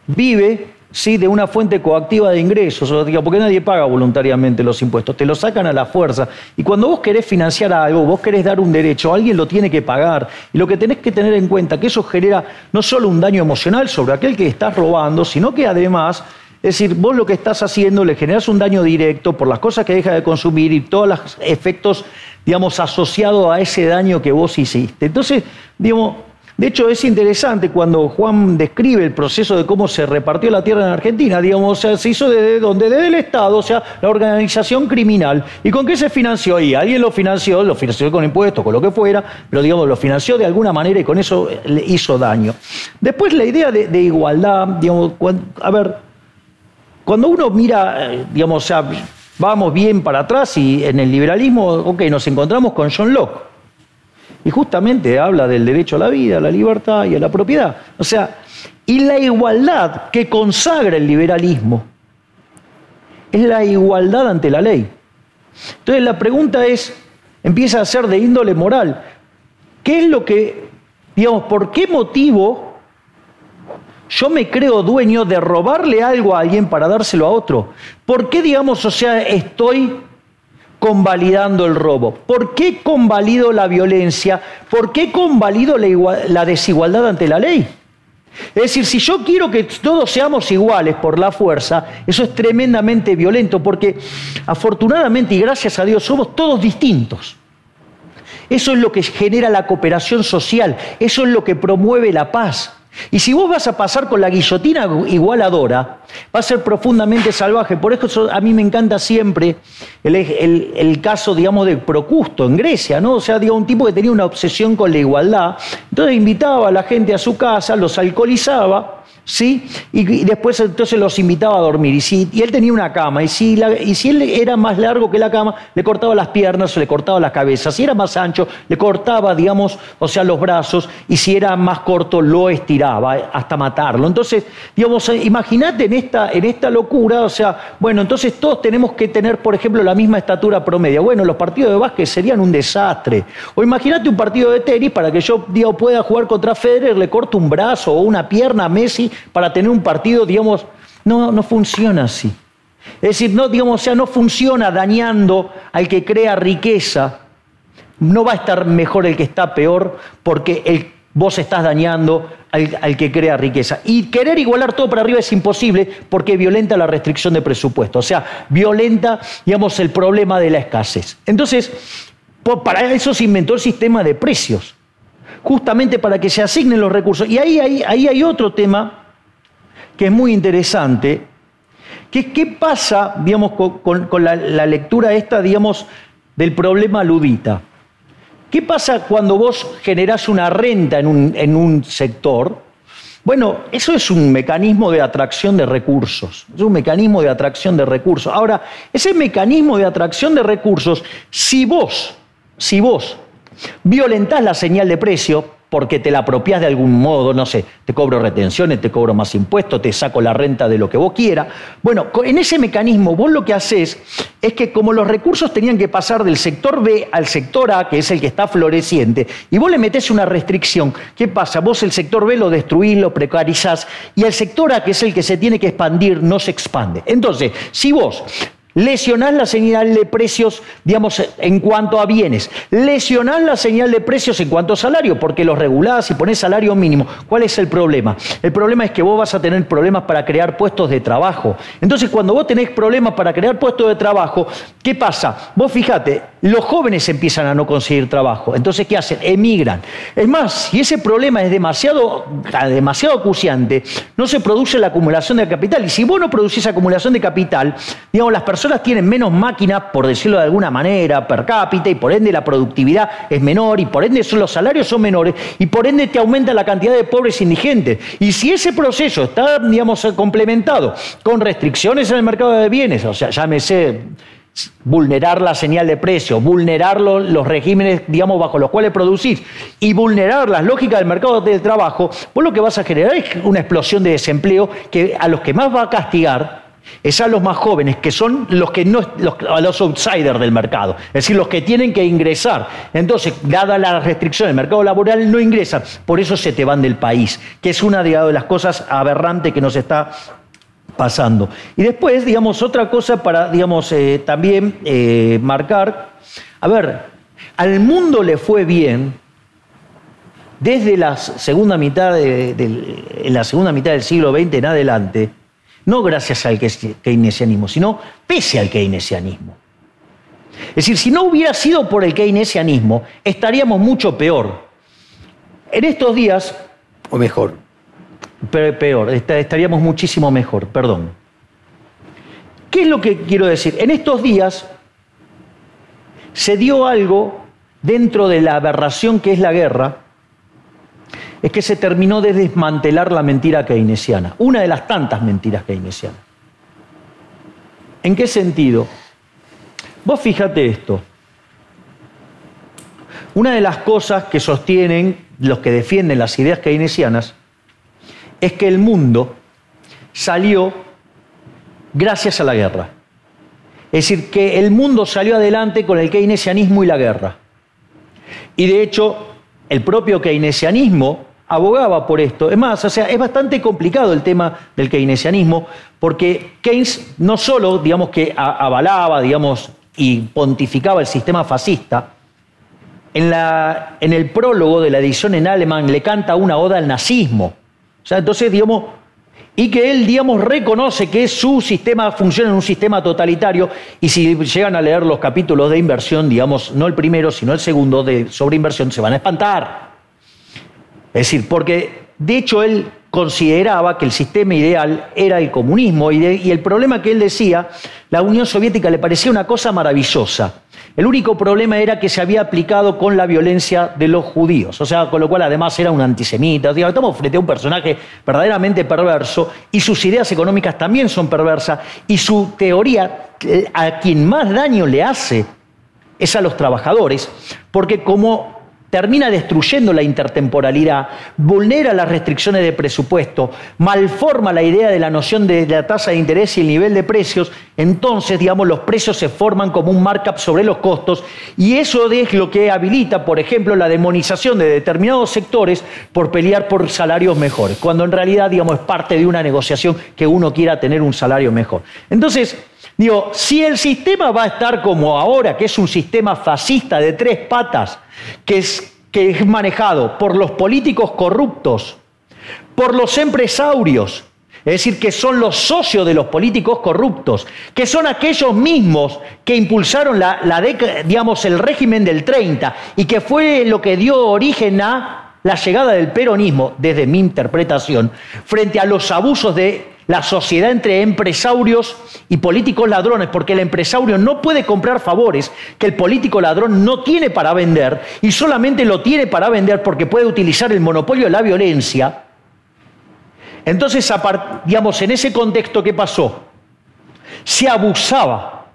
vive ¿sí? de una fuente coactiva de ingresos, porque nadie paga voluntariamente los impuestos, te lo sacan a la fuerza. Y cuando vos querés financiar algo, vos querés dar un derecho, alguien lo tiene que pagar. Y lo que tenés que tener en cuenta que eso genera no solo un daño emocional sobre aquel que estás robando, sino que además es decir, vos lo que estás haciendo le generas un daño directo por las cosas que deja de consumir y todos los efectos, digamos, asociados a ese daño que vos hiciste. Entonces, digamos, de hecho, es interesante cuando Juan describe el proceso de cómo se repartió la tierra en Argentina, digamos, o sea, se hizo desde donde, desde el Estado, o sea, la organización criminal. ¿Y con qué se financió? Y alguien lo financió, lo financió con impuestos, con lo que fuera, pero digamos, lo financió de alguna manera y con eso le hizo daño. Después la idea de, igualdad, digamos, a ver, cuando uno mira, eh, digamos, o sea, vamos bien para atrás y en el liberalismo, ok, nos encontramos con John Locke. Y justamente habla del derecho a la vida, a la libertad y a la propiedad. O sea, y la igualdad que consagra el liberalismo es la igualdad ante la ley. Entonces la pregunta es, empieza a ser de índole moral. ¿Qué es lo que, digamos, por qué motivo yo me creo dueño de robarle algo a alguien para dárselo a otro? ¿Por qué, digamos, o sea, estoy convalidando el robo? ¿Por qué convalido la violencia? ¿Por qué convalido la, desigualdad ante la ley? Es decir, si yo quiero que todos seamos iguales por la fuerza, eso es tremendamente violento, porque afortunadamente y gracias a Dios somos todos distintos. Eso es lo que genera la cooperación social, eso es lo que promueve la paz. Y si vos vas a pasar con la guillotina igualadora, va a ser profundamente salvaje. Por eso a mí me encanta siempre el, caso, digamos, de Procusto en Grecia, ¿no? O sea, digo, un tipo que tenía una obsesión con la igualdad. Entonces invitaba a la gente a su casa, los alcoholizaba ¿sí? Y, después entonces los invitaba a dormir. Y, si, y él tenía una cama, y si, y si él era más largo que la cama, le cortaba las piernas o le cortaba la cabeza. Si era más ancho, le cortaba, digamos, o sea, los brazos, y si era más corto, lo estiraba hasta matarlo. Entonces, digamos, imagínate en esta, en esta locura, o sea, bueno, entonces todos tenemos que tener, por ejemplo, la misma estatura promedia. Bueno, los partidos de básquet serían un desastre. O imagínate un partido de tenis para que yo digo, pueda jugar contra Federer, le corto un brazo o una pierna a Messi para tener un partido, digamos, no, no funciona así. Es decir, no, digamos, o sea, no funciona dañando al que crea riqueza. No va a estar mejor el que está peor porque vos estás dañando al, al, que crea riqueza. Y querer igualar todo para arriba es imposible porque violenta la restricción de presupuesto. O sea, violenta, digamos, el problema de la escasez. Entonces, para eso se inventó el sistema de precios justamente para que se asignen los recursos. Y ahí, ahí, ahí hay otro tema que es muy interesante, que qué pasa, digamos, con, la, lectura esta, digamos, del problema ludita. ¿Qué pasa cuando vos generás una renta en un, en un sector? Bueno, eso es un mecanismo de atracción de recursos, es un mecanismo de atracción de recursos. Ahora, ese mecanismo de atracción de recursos, si vos, si vos Violentás la señal de precio porque te la apropias de algún modo, no sé, te cobro retenciones, te cobro más impuestos, te saco la renta de lo que vos quieras. Bueno, en ese mecanismo vos lo que haces es que como los recursos tenían que pasar del sector B al sector A, que es el que está floreciente, y vos le metés una restricción, ¿qué pasa? Vos el sector B lo destruís, lo precarizás, y el sector A, que es el que se tiene que expandir, no se expande. Entonces, si vos Lesionás la señal de precios, digamos, en cuanto a bienes. Lesionás la señal de precios en cuanto a salario, porque los regulás y ponés salario mínimo. ¿Cuál es el problema? El problema es que vos vas a tener problemas para crear puestos de trabajo. Entonces, cuando vos tenés problemas para crear puestos de trabajo, ¿qué pasa? Vos fíjate, los jóvenes empiezan a no conseguir trabajo. Entonces, ¿qué hacen? Emigran. Es más, si ese problema es demasiado, demasiado acuciante, no se produce la acumulación de capital. Y si vos no producís acumulación de capital, digamos, las personas tienen menos máquinas, por decirlo de alguna manera, per cápita, y por ende la productividad es menor, y por ende los salarios son menores, y por ende te aumenta la cantidad de pobres indigentes. Y si ese proceso está, digamos, complementado con restricciones en el mercado de bienes, o sea, llámese vulnerar la señal de precio, vulnerar los, regímenes, digamos, bajo los cuales producís y vulnerar las lógicas del mercado del trabajo, vos lo que vas a generar es una explosión de desempleo que a los que más va a castigar es a los más jóvenes, que son los que no, los, a los outsiders del mercado, es decir, los que tienen que ingresar. Entonces, dada la restricción del mercado laboral, no ingresan, por eso se te van del país, que es una de las cosas aberrantes que nos está pasando. Y después, digamos, otra cosa para, digamos, eh, también eh, marcar, a ver, al mundo le fue bien desde la segunda mitad, en la segunda mitad del siglo XX en adelante, no gracias al keynesianismo, sino pese al keynesianismo. Es decir, si no hubiera sido por el keynesianismo, estaríamos mucho peor. En estos días, o mejor, peor, estaríamos muchísimo mejor, perdón. ¿Qué es lo que quiero decir? En estos días se dio algo dentro de la aberración que es la guerra, es que se terminó de desmantelar la mentira keynesiana, una de las tantas mentiras keynesianas. ¿En qué sentido? Vos fíjate esto. Una de las cosas que sostienen los que defienden las ideas keynesianas es que el mundo salió gracias a la guerra. Es decir, que el mundo salió adelante con el keynesianismo y la guerra. Y de hecho, el propio keynesianismo abogaba por esto. Es más, o sea, es bastante complicado el tema del keynesianismo, porque Keynes no solo, digamos, que avalaba, digamos, y pontificaba el sistema fascista, en, la, en el prólogo de la edición en alemán le canta una oda al nazismo. O sea, entonces, digamos, y que él, digamos, reconoce que su sistema funciona en un sistema totalitario, y si llegan a leer los capítulos de inversión, digamos, no el primero, sino el segundo de sobre inversión, se van a espantar. Es decir, porque de hecho él consideraba que el sistema ideal era el comunismo, y, el problema que él decía, la Unión Soviética le parecía una cosa maravillosa. El único problema era que se había aplicado con la violencia de los judíos, o sea, con lo cual además era un antisemita. Estamos frente a un personaje verdaderamente perverso y sus ideas económicas también son perversas y su teoría a quien más daño le hace es a los trabajadores, porque como termina destruyendo la intertemporalidad, vulnera las restricciones de presupuesto, malforma la idea de la noción de la tasa de interés y el nivel de precios, entonces, digamos, los precios se forman como un markup sobre los costos y eso es lo que habilita, por ejemplo, la demonización de determinados sectores por pelear por salarios mejores, cuando en realidad, digamos, es parte de una negociación que uno quiera tener un salario mejor. Entonces, Digo, si el sistema va a estar como ahora, que es un sistema fascista de tres patas, que es, que es manejado por los políticos corruptos, por los empresarios, es decir, que son los socios de los políticos corruptos, que son aquellos mismos que impulsaron la, digamos, el régimen del 30 y que fue lo que dio origen a la llegada del peronismo, desde mi interpretación, frente a los abusos de la sociedad entre empresarios y políticos ladrones, porque el empresario no puede comprar favores que el político ladrón no tiene para vender y solamente lo tiene para vender porque puede utilizar el monopolio de la violencia. Entonces, digamos, en ese contexto, ¿qué pasó? Se abusaba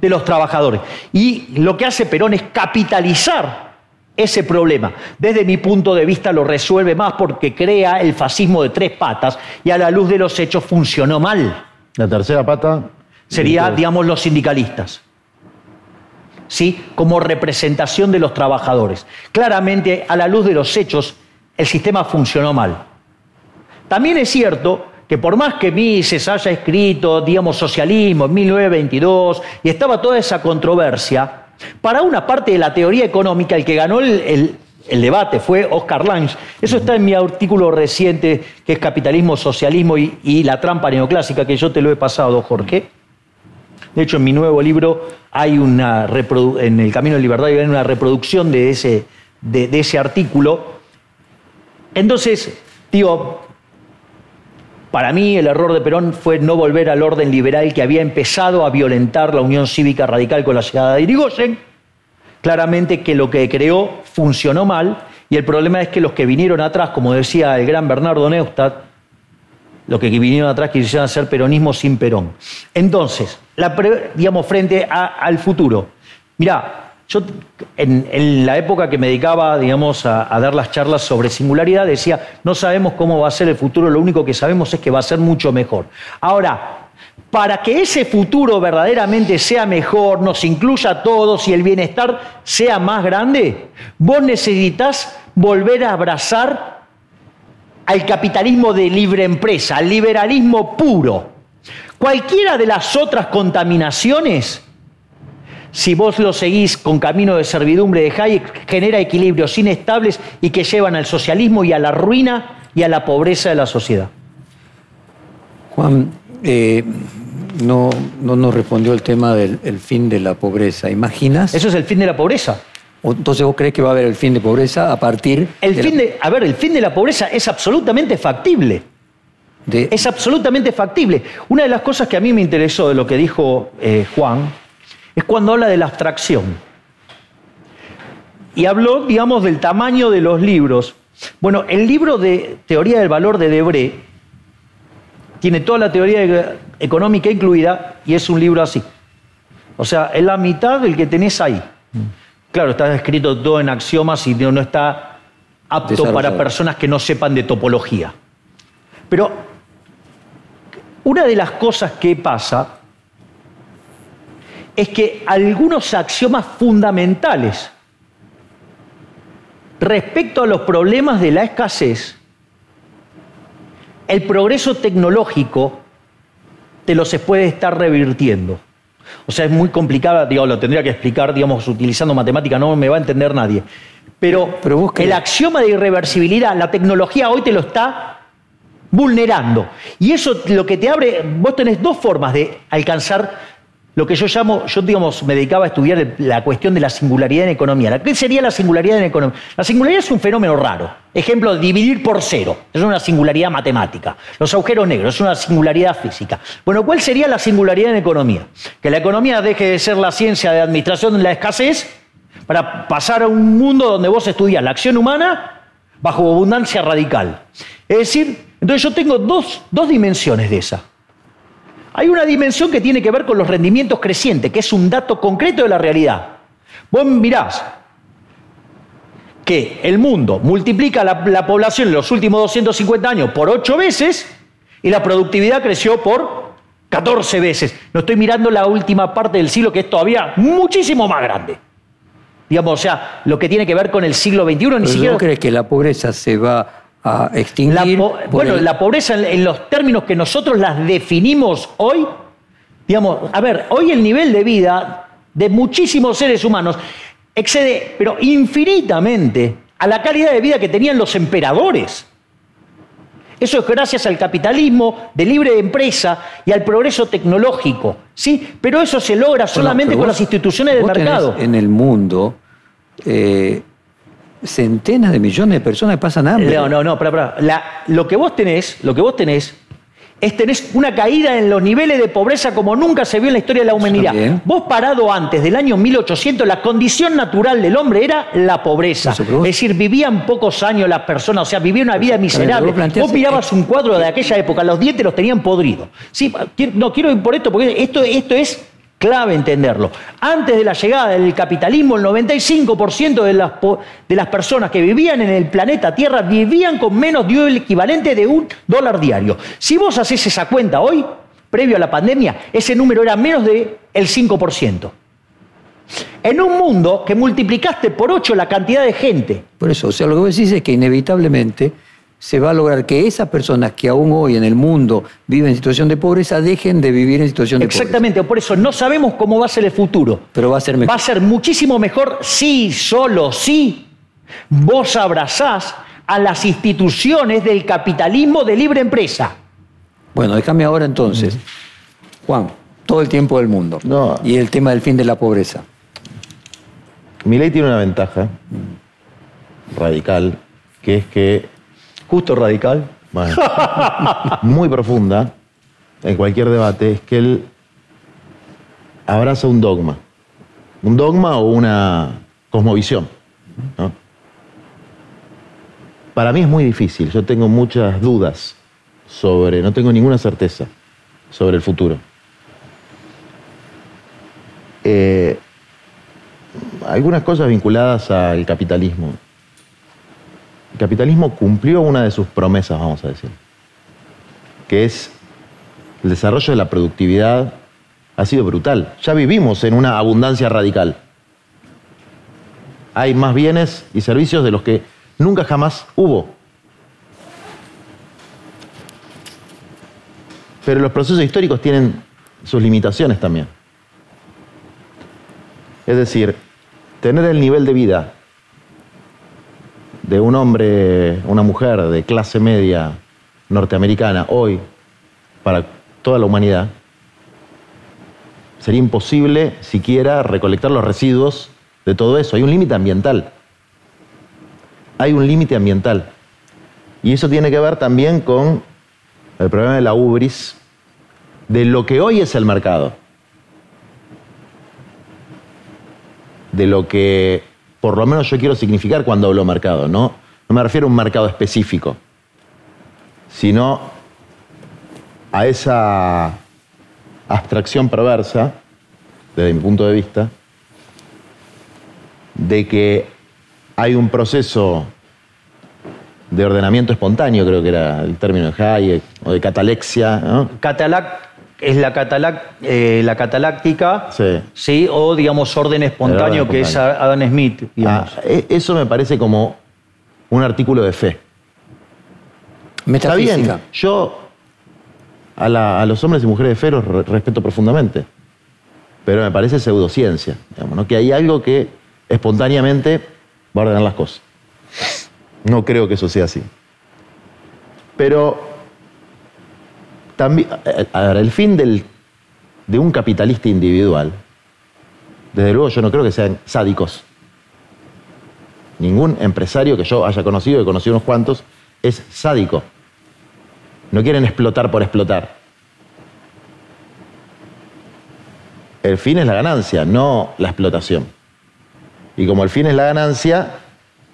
de los trabajadores. Y lo que hace Perón es capitalizar ese problema. Desde mi punto de vista lo resuelve más porque crea el fascismo de tres patas y a la luz de los hechos funcionó mal. La tercera pata sería, digamos, los sindicalistas. ¿Sí? Como representación de los trabajadores. Claramente, a la luz de los hechos, el sistema funcionó mal. También es cierto que por más que Mises haya escrito, digamos, socialismo en 1922 y estaba toda esa controversia, para una parte de la teoría económica, el que ganó el, debate fue Oscar Lange. Eso está en mi artículo reciente, que es Capitalismo, Socialismo y, la trampa neoclásica, que yo te lo he pasado, Jorge. De hecho, en mi nuevo libro hay una en el Camino de Libertad hay una reproducción de ese, de ese artículo. Entonces, digo, para mí el error de Perón fue no volver al orden liberal que había empezado a violentar la Unión Cívica Radical con la llegada de Irigoyen. Claramente que lo que creó funcionó mal y el problema es que los que vinieron atrás, como decía el gran Bernardo Neustadt, los que vinieron atrás quisieron hacer peronismo sin Perón. Entonces, digamos, frente al futuro. Mirá, yo, en, la época que me dedicaba, digamos, a, dar las charlas sobre singularidad, decía, no sabemos cómo va a ser el futuro, lo único que sabemos es que va a ser mucho mejor. Ahora, para que ese futuro verdaderamente sea mejor, nos incluya a todos y el bienestar sea más grande, vos necesitas volver a abrazar al capitalismo de libre empresa, al liberalismo puro. Cualquiera de las otras contaminaciones, si vos lo seguís con camino de servidumbre de Hayek, genera equilibrios inestables y que llevan al socialismo y a la ruina y a la pobreza de la sociedad. Juan, eh, no, no nos respondió el tema del el fin de la pobreza. ¿Imaginas? Eso es el fin de la pobreza. Entonces vos crees que va a haber el fin de pobreza a partir... El de fin la- de, a ver, el fin de la pobreza es absolutamente factible. de- Es absolutamente factible. Una de las cosas que a mí me interesó de lo que dijo eh, Juan es cuando habla de la abstracción. Y habló, digamos, del tamaño de los libros. Bueno, el libro de Teoría del Valor de Debré tiene toda la teoría e- económica incluida y es un libro así. O sea, es la mitad del que tenés ahí. Claro, está escrito todo en axiomas y no está apto para personas que no sepan de topología. Pero una de las cosas que pasa es que algunos axiomas fundamentales respecto a los problemas de la escasez, el progreso tecnológico te los puede estar revirtiendo. O sea, es muy complicada, digamos, lo tendría que explicar, digamos, utilizando matemática, no me va a entender nadie. Pero, Pero el axioma de irreversibilidad, la tecnología hoy te lo está vulnerando. Y eso lo que te abre, vos tenés dos formas de alcanzar lo que yo llamo, yo digamos, me dedicaba a estudiar la cuestión de la singularidad en economía. ¿Qué sería la singularidad en economía? La singularidad es un fenómeno raro. Ejemplo, dividir por cero. Es una singularidad matemática. Los agujeros negros es una singularidad física. Bueno, ¿cuál sería la singularidad en economía? Que la economía deje de ser la ciencia de administración de la escasez para pasar a un mundo donde vos estudias la acción humana bajo abundancia radical. Es decir, entonces yo tengo dos, dos dimensiones de esa. Hay una dimensión que tiene que ver con los rendimientos crecientes, que es un dato concreto de la realidad. Vos mirás que el mundo multiplica la, la población en los últimos 250 años por 8 veces y la productividad creció por 14 veces. No estoy mirando la última parte del siglo, que es todavía muchísimo más grande. Digamos, o sea, lo que tiene que ver con el siglo XXI, ni Pero siquiera... ¿No crees que la pobreza se va a La extinguir? por bueno, el- la pobreza en, en los términos que nosotros las definimos hoy, digamos, a ver, hoy el nivel de vida de muchísimos seres humanos excede, pero infinitamente, a la calidad de vida que tenían los emperadores. Eso es gracias al capitalismo de libre empresa y al progreso tecnológico, ¿sí? Pero eso se logra solamente con vos- las instituciones del mercado. En el mundo, eh, centenas de millones de personas pasan hambre. No, no, no, pará, pará. La- lo que vos tenés, lo que vos tenés, es tenés una caída en los niveles de pobreza como nunca se vio en la historia de la humanidad. bien. Vos parado antes del año 1800, la condición natural del hombre era la pobreza. Eso, Es decir, vivían pocos años las personas, o sea, vivían una vida miserable. vos Vos mirabas un cuadro de aquella época, los dientes los tenían podridos. Sí, no quiero ir por esto, porque esto, esto es clave entenderlo. Antes de la llegada del capitalismo, el 95% de las, de las personas que vivían en el planeta Tierra vivían con menos de el equivalente de un dólar diario. Si vos haces esa cuenta hoy, previo a la pandemia, ese número era menos del 5%. En un mundo que multiplicaste por 8 la cantidad de gente Por eso, o sea, lo que vos decís es que inevitablemente se va a lograr que esas personas que aún hoy en el mundo viven en situación de pobreza dejen de vivir en situación de Exactamente, por eso no sabemos cómo va a ser el futuro. pobreza. Pero va a ser mejor. Va a ser muchísimo mejor si, solo si, vos abrazás a las instituciones del capitalismo de libre empresa. Bueno, déjame ahora entonces. Juan, todo el tiempo del mundo. No. Y el tema del fin de la pobreza. Mi ley tiene una ventaja radical, que es que, Justo radical. *laughs* muy profunda, en cualquier debate, es que él abraza un dogma. Un dogma o una cosmovisión. Para mí es muy difícil, yo tengo muchas dudas sobre, no tengo ninguna certeza sobre el futuro. Eh, algunas cosas vinculadas al capitalismo. Capitalismo cumplió una de sus promesas, vamos a decir, que es el desarrollo de la productividad ha sido brutal. Ya vivimos en una abundancia radical. Hay más bienes y servicios de los que nunca jamás hubo. Pero los procesos históricos tienen sus limitaciones también. Es decir, tener el nivel de vida de un hombre, una mujer de clase media norteamericana hoy para toda la humanidad, sería imposible siquiera recolectar los residuos de todo eso. Hay un límite ambiental. Hay un límite ambiental. Y eso tiene que ver también con el problema de la ubris, de lo que hoy es el mercado. De lo que por lo menos yo quiero significar cuando hablo mercado, ¿no? No me refiero a un mercado específico, sino a esa abstracción perversa, desde mi punto de vista, de que hay un proceso de ordenamiento espontáneo, creo que era el término de Hayek, o de catalexia. ¿no? Es la, eh, la cataláctica, sí. o digamos orden espontáneo, que es Adam Smith. Ah, e, eso me parece como un artículo de fe. Está bien, yo a, los hombres y mujeres de fe los respeto profundamente, pero me parece pseudociencia, digamos, que hay algo que espontáneamente va a ordenar las cosas. No creo que eso sea así. Pero también, el fin de un capitalista individual, desde luego yo no creo que sean sádicos. Ningún empresario que yo haya conocido, he conocido unos cuantos, es sádico. No quieren explotar por explotar. El fin es la ganancia, no la explotación. Y como el fin es la ganancia,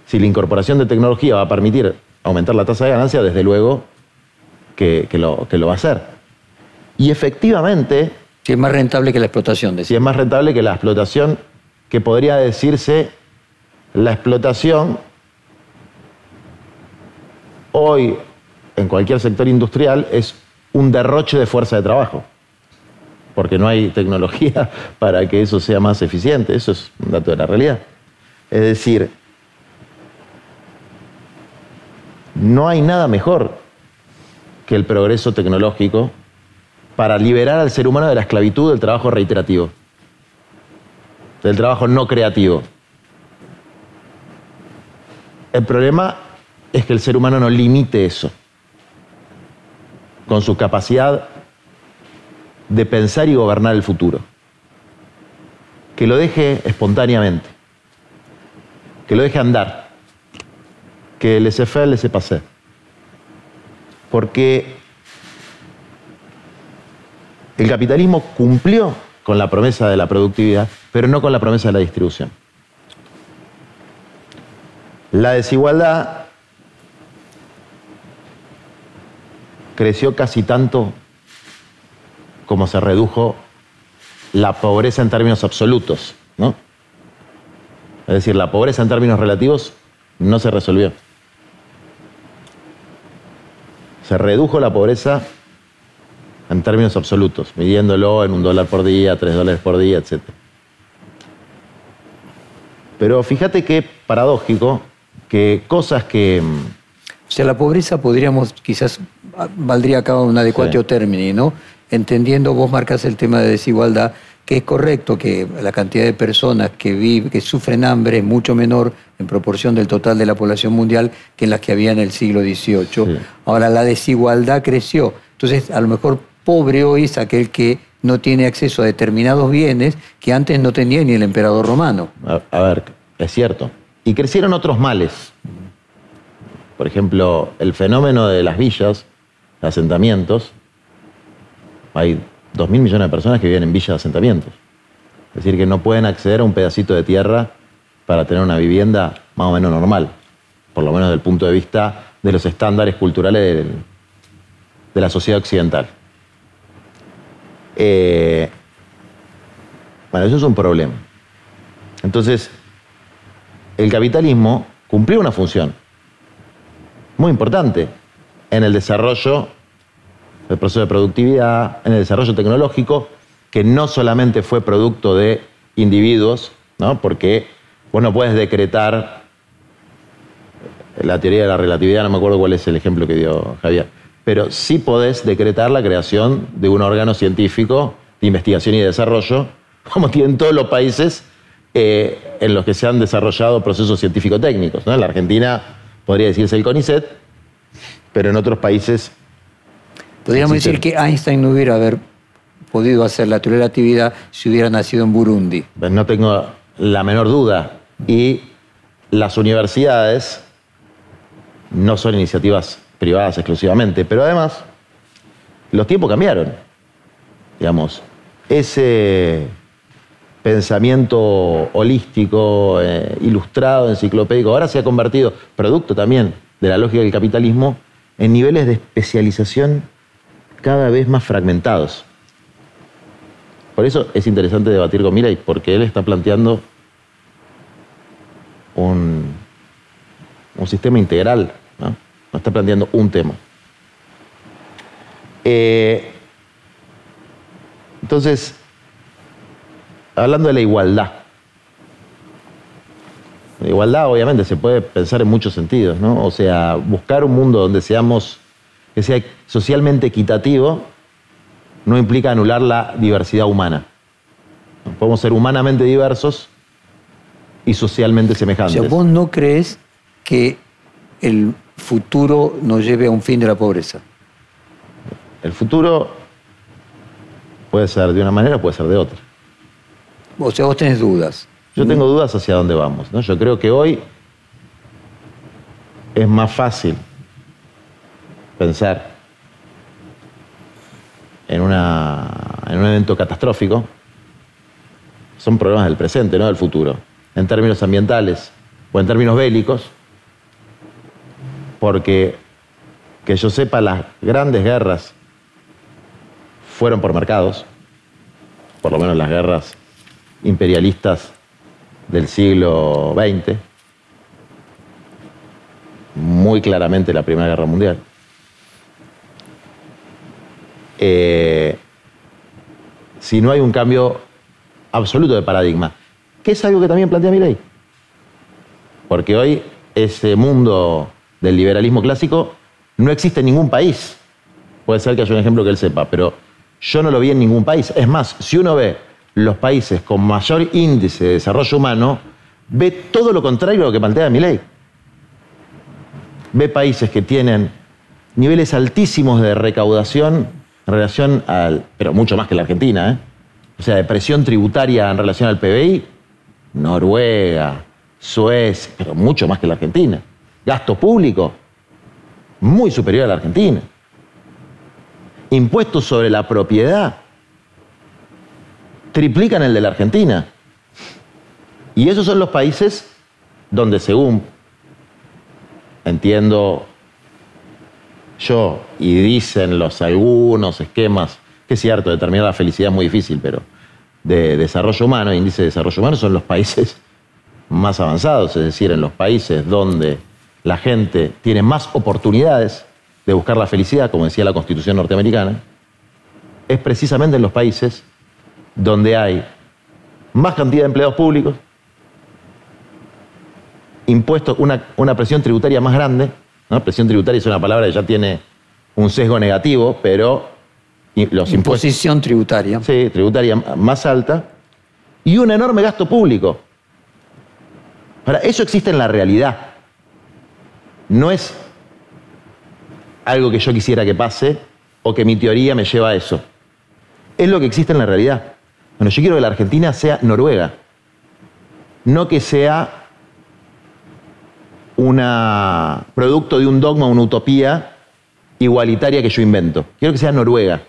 si la incorporación de tecnología va a permitir aumentar la tasa de ganancia, desde luego que, lo, que lo va a hacer. Y efectivamente... Si es más rentable que la explotación. Si es más rentable que la explotación, que podría decirse la explotación hoy en cualquier sector industrial es un derroche de fuerza de trabajo, porque no hay tecnología *laughs* para que eso sea más eficiente, eso es un dato de la realidad. Es decir, no hay nada mejor que el progreso tecnológico para liberar al ser humano de la esclavitud del trabajo reiterativo, del trabajo no creativo. El problema es que el ser humano no limite eso con su capacidad de pensar y gobernar el futuro. Que lo deje espontáneamente, que lo deje andar, que le se le se pase porque el capitalismo cumplió con la promesa de la productividad, pero no con la promesa de la distribución. La desigualdad creció casi tanto como se redujo la pobreza en términos absolutos, ¿no? Es decir, la pobreza en términos relativos no se resolvió. Se redujo la pobreza en términos absolutos, midiéndolo en un dólar por día, tres dólares por día, etc. Pero fíjate qué paradójico que cosas que... Mm, o sea, la pobreza podríamos, quizás valdría acá un adecuado término, ¿no? Entendiendo, vos marcas el tema de desigualdad, que es correcto que la cantidad de personas que viven, que sufren hambre es mucho menor en proporción del total de la población mundial que en las que había en el siglo XVIII. Ahora la desigualdad creció. Entonces, a lo mejor pobre hoy es aquel que no tiene acceso a determinados bienes que antes no tenía ni el emperador romano. A, ver, es cierto. Y crecieron otros males. Por ejemplo, el fenómeno de las villas, asentamientos. Hay dos mil millones de personas que viven en villas de asentamientos. Es decir, que no pueden acceder a un pedacito de tierra para tener una vivienda más o menos normal, por lo menos desde el punto de vista de los estándares culturales de, la sociedad occidental. Eh, bueno, eso es un problema. Entonces, el capitalismo cumplió una función muy importante en el desarrollo el proceso de productividad, en el desarrollo tecnológico, que no solamente fue producto de individuos, ¿no? porque vos no puedes decretar la teoría de la relatividad, no me acuerdo cuál es el ejemplo que dio Javier, pero sí podés decretar la creación de un órgano científico de investigación y desarrollo, como tienen todos los países eh, en los que se han desarrollado procesos científico-técnicos. En la Argentina podría decirse el CONICET, pero en otros países... Podríamos decir que Einstein no hubiera haber podido hacer la teoría de la relatividad si hubiera nacido en Burundi. Pues no tengo la menor duda. Y las universidades no son iniciativas privadas exclusivamente, pero además los tiempos cambiaron. Digamos, ese pensamiento holístico, eh, ilustrado, enciclopédico, ahora se ha convertido, producto también de la lógica del capitalismo, en niveles de especialización cada vez más fragmentados. Por eso es interesante debatir con Mirai, porque él está planteando un, un sistema integral, ¿no? está planteando un tema. Eh, entonces, hablando de la igualdad. La igualdad, obviamente, se puede pensar en muchos sentidos, ¿no? O sea, buscar un mundo donde seamos, que sea socialmente equitativo, no implica anular la diversidad humana. Podemos ser humanamente diversos y socialmente semejantes. O sea, vos no crees que el futuro nos lleve a un fin de la pobreza. El futuro puede ser de una manera, puede ser de otra. O sea, vos tenés dudas. Yo tengo dudas hacia dónde vamos. ¿no? Yo creo que hoy es más fácil pensar en, un evento catastrófico. Son problemas del presente, no del futuro. En términos ambientales o en términos bélicos. Porque, que yo sepa, las grandes guerras fueron por mercados. Por lo menos las guerras imperialistas del siglo XX, muy claramente la Primera Guerra Mundial. Eh, si no hay un cambio absoluto de paradigma, que es algo que también plantea mi ley. Porque hoy ese mundo del liberalismo clásico no existe en ningún país. Puede ser que haya un ejemplo que él sepa, pero yo no lo vi en ningún país. Es más, si uno ve los países con mayor índice de desarrollo humano, ve todo lo contrario a lo que plantea mi ley. Ve países que tienen niveles altísimos de recaudación en relación al, pero mucho más que la Argentina, ¿eh? o sea, de presión tributaria en relación al PBI, Noruega, Suecia, pero mucho más que la Argentina. Gasto público, muy superior a la Argentina. Impuestos sobre la propiedad, triplican el de la Argentina. Y esos son los países donde según entiendo yo y dicen los algunos esquemas, que es cierto, determinar la felicidad es muy difícil, pero de desarrollo humano, índice de desarrollo humano, son los países *laughs* más avanzados, es decir, en los países donde la gente tiene más oportunidades de buscar la felicidad, como decía la Constitución norteamericana, es precisamente en los países donde hay más cantidad de empleados públicos, impuestos, una, presión tributaria más grande, ¿no? presión tributaria es una palabra que ya tiene un sesgo negativo, pero los impuestos... Imposición tributaria. Sí, tributaria más alta, y un enorme gasto público. Ahora, eso existe en la realidad. No es algo que yo quisiera que pase o que mi teoría me lleva a eso. Es lo que existe en la realidad. Bueno, yo quiero que la Argentina sea Noruega, no que sea un producto de un dogma, una utopía igualitaria que yo invento. Quiero que sea Noruega.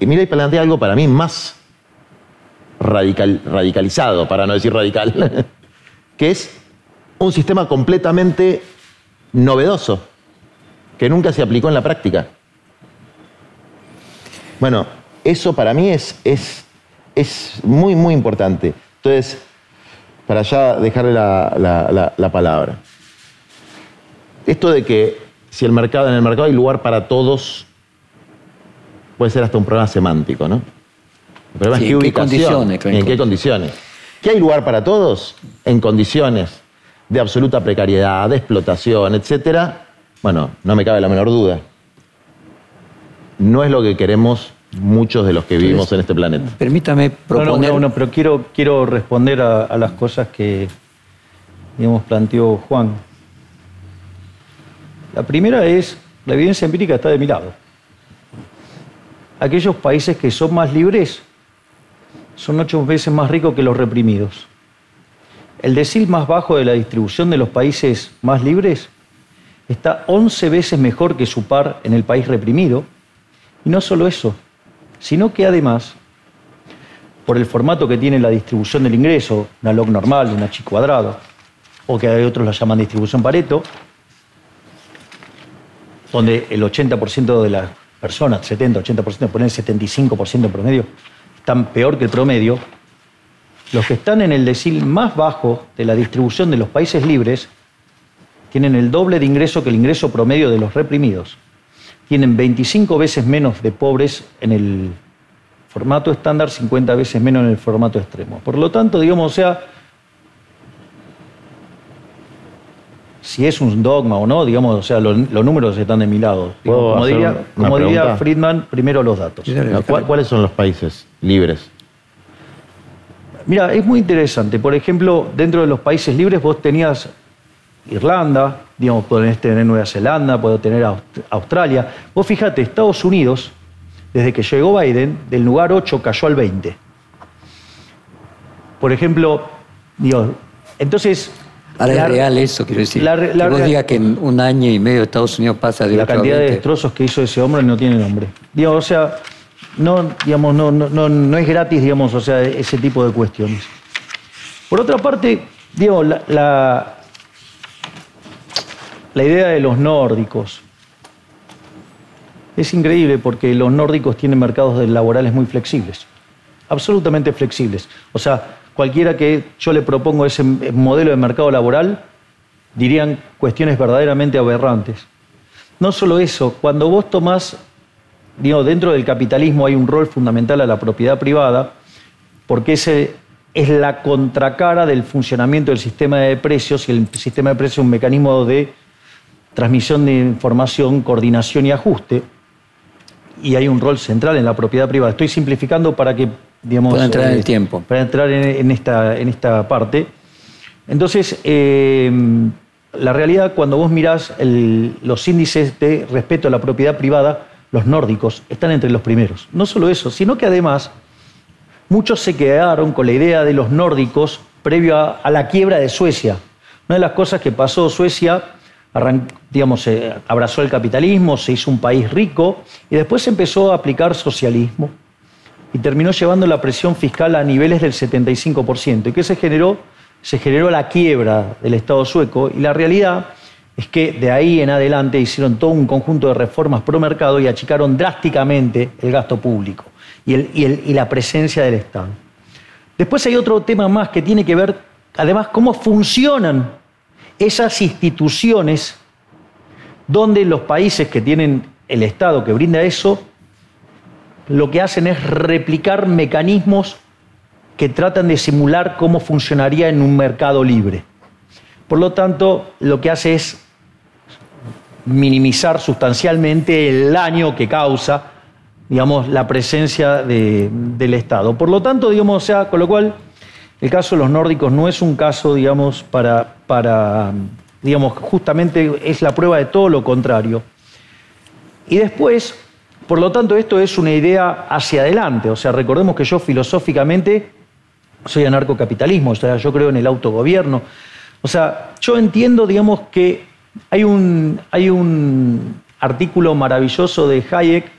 Y mira, y plantea algo para mí más radicalizado, para no decir radical, *laughs* que es un sistema completamente novedoso, que nunca se aplicó en la práctica. Bueno, eso para mí es, es, es muy, muy importante. Entonces, para ya dejarle la, palabra. Esto de que si el mercado, en el mercado hay lugar para todos, puede ser hasta un problema semántico, ¿no? El problema es qué, ubicación, en qué condiciones. ¿Qué hay lugar para todos? En condiciones de absoluta precariedad, de explotación, etcétera. Bueno, no me cabe la menor duda. No es lo que queremos muchos de los que vivimos en este planeta. Permítame proponer... No, no, pero quiero, quiero responder a, a las cosas que, digamos, planteó Juan. La primera es, la evidencia empírica está de mi lado. Aquellos países que son más libres son ocho veces más ricos que los reprimidos. El decil más bajo de la distribución de los países más libres está 11 veces mejor que su par en el país reprimido. Y no solo eso, sino que además, por el formato que tiene la distribución del ingreso, una log normal, una chi cuadrado, o que hay otros la llaman distribución Pareto, donde el 80% de las personas, 70, 80%, ponen el 75% en promedio, están peor que el promedio, los que están en el decil más bajo de la distribución de los países libres tienen el doble de ingreso que el ingreso promedio de los reprimidos. Tienen 25 veces menos de pobres en el formato estándar, 50 veces menos en el formato extremo. Por lo tanto, digamos, o sea, si es un dogma o no, digamos, o sea, los, números están de mi lado. como diría, Friedman, primero los datos. ¿Cuáles son los países libres? Mira, es muy interesante. Por ejemplo, dentro de los países libres vos tenías Irlanda, digamos, podés tener Nueva Zelanda, puedo tener Australia. Vos fíjate, Estados Unidos, desde que llegó Biden, del lugar 8 cayó al 20. Por ejemplo, digo, entonces Ahora es real eso, quiero decir. La, que vos digas que en un año y medio Estados Unidos pasa de La cantidad de destrozos que hizo ese hombre no tiene nombre. Digo, o sea, no, digamos, no, no, no, es gratis, digamos, o sea, ese tipo de cuestiones. Por otra parte, digo, la, la, idea de los nórdicos es increíble porque los nórdicos tienen mercados laborales muy flexibles, absolutamente flexibles. O sea, cualquiera que yo le propongo ese modelo de mercado laboral, dirían cuestiones verdaderamente aberrantes. No solo eso, cuando vos tomás, digo, dentro del capitalismo hay un rol fundamental a la propiedad privada, porque ese es la contracara del funcionamiento del sistema de precios, y el sistema de precios es un mecanismo de transmisión de información, coordinación y ajuste, y hay un rol central en la propiedad privada. Estoy simplificando para que para entrar en el eh, tiempo. Para entrar en, esta, en esta parte. Entonces, eh, la realidad, cuando vos mirás los índices de respeto a la propiedad privada, los nórdicos están entre los primeros. No solo eso, sino que además muchos se quedaron con la idea de los nórdicos previo a, la quiebra de Suecia. Una de las cosas que pasó Suecia, eh, abrazó el capitalismo, se hizo un país rico y después empezó a aplicar socialismo y terminó llevando la presión fiscal a niveles del 75%. ¿Y qué se generó? Se generó la quiebra del Estado sueco y la realidad es que de ahí en adelante hicieron todo un conjunto de reformas pro mercado y achicaron drásticamente el gasto público y la presencia del Estado. Después hay otro tema más que tiene que ver, además, cómo funcionan esas instituciones donde los países que tienen el Estado que brinda eso lo que hacen es replicar mecanismos que tratan de simular cómo funcionaría en un mercado libre. Por lo tanto, lo que hace es minimizar sustancialmente el daño que causa, digamos, la presencia del Estado. Por lo tanto, digamos, o sea, con lo cual, el caso de los nórdicos no es un caso, digamos, para, para, digamos, justamente es la prueba de todo lo contrario. Y después, por lo tanto, esto es una idea hacia adelante. O sea, recordemos que yo filosóficamente soy anarcocapitalismo, o sea, yo creo en el autogobierno. O sea, yo entiendo, digamos, que hay un, hay un artículo maravilloso de Hayek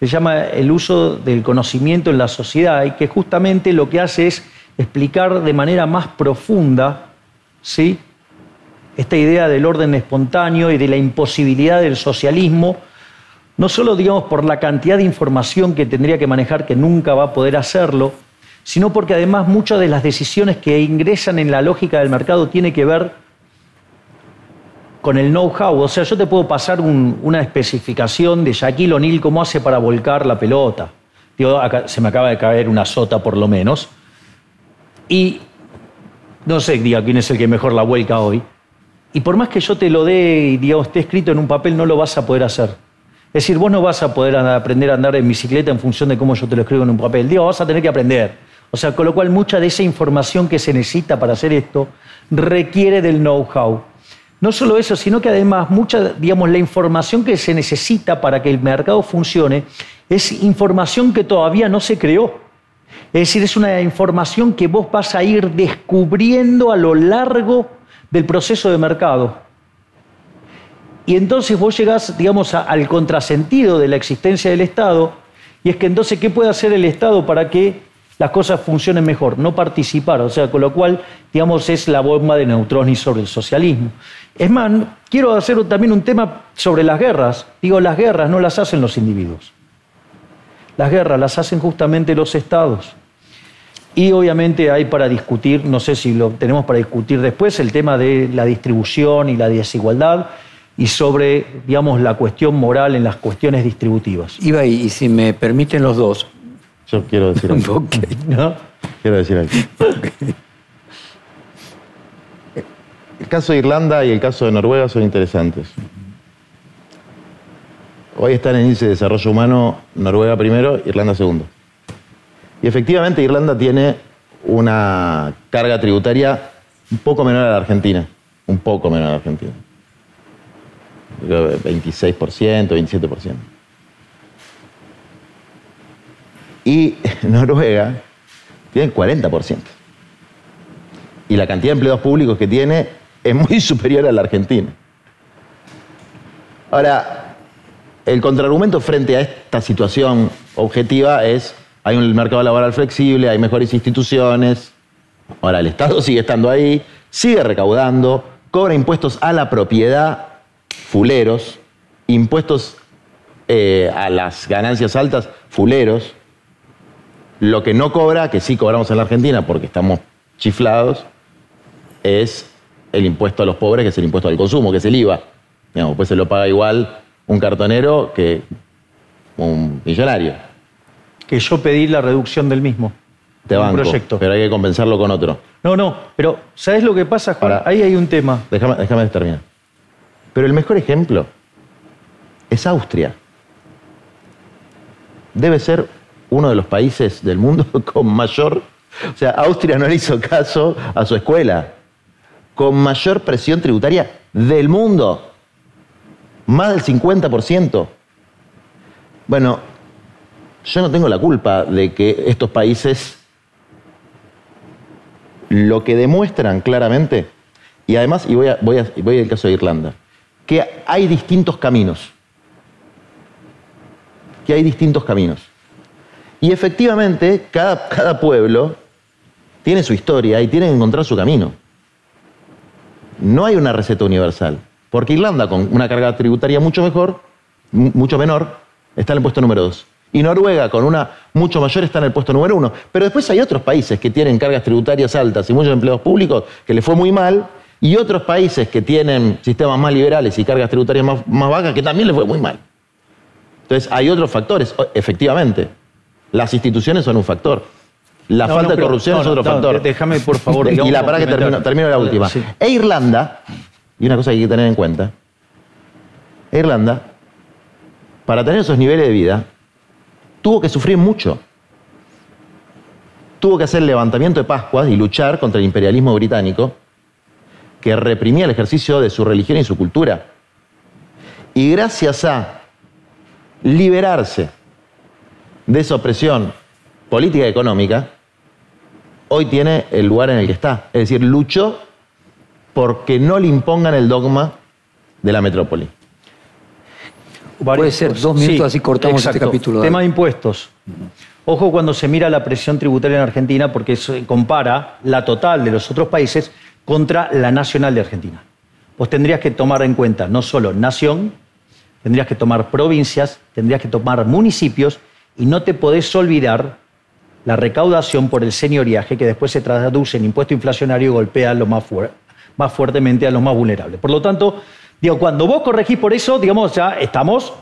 que se llama El uso del conocimiento en la sociedad y que justamente lo que hace es explicar de manera más profunda ¿sí? Esta idea del orden espontáneo y de la imposibilidad del socialismo no solo, digamos, por la cantidad de información que tendría que manejar, que nunca va a poder hacerlo, sino porque además muchas de las decisiones que ingresan en la lógica del mercado tiene que ver con el know-how. O sea, yo te puedo pasar una especificación de Shaquille O'Neal cómo hace para volcar la pelota. Digo, se me acaba de caer una sota por lo menos. Y no sé, diga, quién es el que mejor la vuelca hoy. Y por más que yo te lo dé y digamos, esté escrito en un papel, no lo vas a poder hacer. Es decir, vos no vas a poder aprender a andar en bicicleta en función de cómo yo te lo escribo en un papel. Digo, vas a tener que aprender. O sea, con lo cual mucha de esa información que se necesita para hacer esto requiere del know-how. No solo eso, sino que además mucha, digamos, la información que se necesita para que el mercado funcione es información que todavía no se creó. Es decir, es una información que vos vas a ir descubriendo a lo largo del proceso de mercado. Y entonces vos llegás, digamos, al contrasentido de la existencia del Estado, y es que entonces, ¿qué puede hacer el Estado para que las cosas funcionen mejor? No participar, o sea, con lo cual, digamos, es la bomba de neutrones sobre el socialismo. Es más, quiero hacer también un tema sobre las guerras. Digo, las guerras no las hacen los individuos. Las guerras las hacen justamente los estados. Y obviamente hay para discutir, no sé si lo tenemos para discutir después, el tema de la distribución y la desigualdad y sobre, digamos, la cuestión moral en las cuestiones distributivas. Iba, y si me permiten los dos. Yo quiero decir *laughs* algo. ¿no? Quiero decir algo. El caso de Irlanda y el caso de Noruega son interesantes. Hoy están en índice de desarrollo humano Noruega primero, Irlanda segundo. Y efectivamente Irlanda tiene una carga tributaria un poco menor a la Argentina, un poco menor a la Argentina. 26%, 27%. Y *laughs* Noruega tiene 40%. Y la cantidad de empleados públicos que tiene es muy *laughs* superior a la Argentina. Ahora, el contraargumento frente a esta situación objetiva es, hay un mercado laboral flexible, hay mejores instituciones, ahora el Estado sigue estando ahí, sigue recaudando, cobra impuestos a la propiedad, fuleros, impuestos eh, a las ganancias altas, fuleros, lo que no cobra, que sí cobramos en la Argentina porque estamos chiflados, es el impuesto a los pobres, que es el impuesto al consumo, que es el IVA. Digamos, pues se lo paga igual un cartonero que un millonario. Que yo pedí la reducción del mismo. Te banco, proyecto. pero hay que compensarlo con otro. No, no, pero ¿sabes lo que pasa, Juan? Ahí hay un tema. Déjame, déjame terminar. Pero el mejor ejemplo es Austria. Debe ser uno de los países del mundo *laughs* con mayor... O sea, Austria no le hizo caso a su escuela con mayor presión tributaria del mundo. Más del 50%. Bueno, yo no tengo la culpa de que estos países lo que demuestran claramente, y además, y voy, a, voy, voy al caso de Irlanda, que hay distintos caminos. Que hay distintos caminos. Y efectivamente, cada, cada pueblo tiene su historia y tiene que encontrar su camino no hay una receta universal. Porque Irlanda, con una carga tributaria mucho mejor, mucho menor, está en el puesto número dos. Y Noruega, con una mucho mayor, está en el puesto número uno. Pero después hay otros países que tienen cargas tributarias altas y muchos empleados públicos que les fue muy mal, y otros países que tienen sistemas más liberales y cargas tributarias más, más bajas que también les fue muy mal. Entonces, hay otros factores, efectivamente. Las instituciones son un factor. La falta de corrupción es otro factor. Déjame, por favor. *laughs* y la para que termino, la última. E Irlanda, y una cosa que hay que tener en cuenta, e Irlanda, para tener esos niveles de vida, tuvo que sufrir mucho. Tuvo que hacer el levantamiento de Pascuas y luchar contra el imperialismo británico, que reprimía el ejercicio de su religión y su cultura. Y gracias a liberarse de esa opresión política y económica, hoy tiene el lugar en el que está. Es decir, luchó porque no le impongan el dogma de la metrópoli. Puede ser dos minutos, así cortamos este capítulo. Tema de impuestos. Ojo cuando se mira la presión tributaria en Argentina, porque se compara la total de los otros países contra la nacional de Argentina. Vos tendrías que tomar en cuenta no solo nación, tendrías que tomar provincias, tendrías que tomar municipios y no te podés olvidar la recaudación por el señoriaje que después se traduce en impuesto inflacionario y golpea lo más, más fuertemente a los más vulnerables. Por lo tanto, Digo, cuando vos corregís por eso, digamos, ya estamos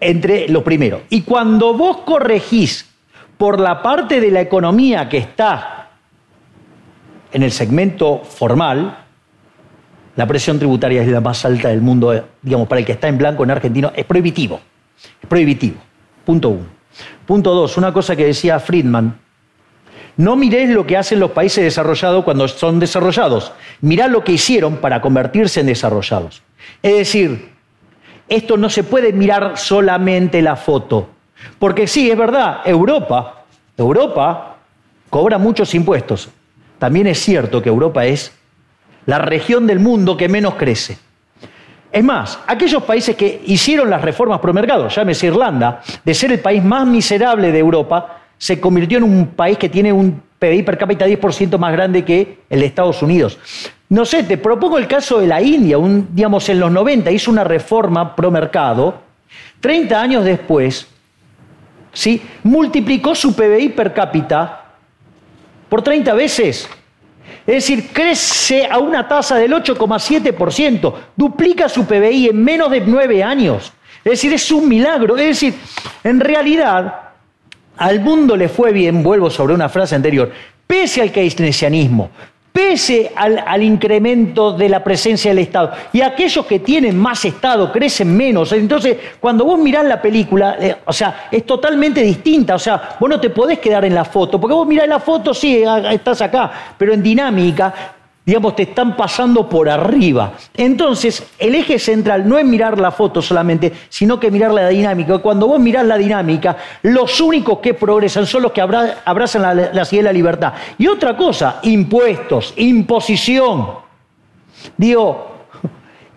entre lo primero. Y cuando vos corregís por la parte de la economía que está en el segmento formal, la presión tributaria es la más alta del mundo, digamos, para el que está en blanco en argentino, es prohibitivo. Es prohibitivo. Punto uno. Punto dos, una cosa que decía Friedman. No miréis lo que hacen los países desarrollados cuando son desarrollados. Mirá lo que hicieron para convertirse en desarrollados. Es decir, esto no se puede mirar solamente la foto. Porque sí, es verdad, Europa, Europa cobra muchos impuestos. También es cierto que Europa es la región del mundo que menos crece. Es más, aquellos países que hicieron las reformas pro mercado, llámese Irlanda, de ser el país más miserable de Europa, se convirtió en un país que tiene un PIB per cápita 10% más grande que el de Estados Unidos. No sé, te propongo el caso de la India, un, digamos en los 90 hizo una reforma pro mercado, 30 años después, ¿sí? multiplicó su PBI per cápita por 30 veces. Es decir, crece a una tasa del 8,7%, duplica su PBI en menos de nueve años. Es decir, es un milagro. Es decir, en realidad, al mundo le fue bien, vuelvo sobre una frase anterior, pese al keynesianismo, pese al, incremento de la presencia del Estado. Y aquellos que tienen más Estado crecen menos. Entonces, cuando vos mirás la película, eh, o sea, es totalmente distinta. O sea, vos no te podés quedar en la foto, porque vos mirás la foto, sí, estás acá, pero en dinámica digamos, te están pasando por arriba. Entonces, el eje central no es mirar la foto solamente, sino que mirar la dinámica. Cuando vos mirás la dinámica, los únicos que progresan son los que abrazan la, la, la libertad. Y otra cosa, impuestos, imposición. Digo,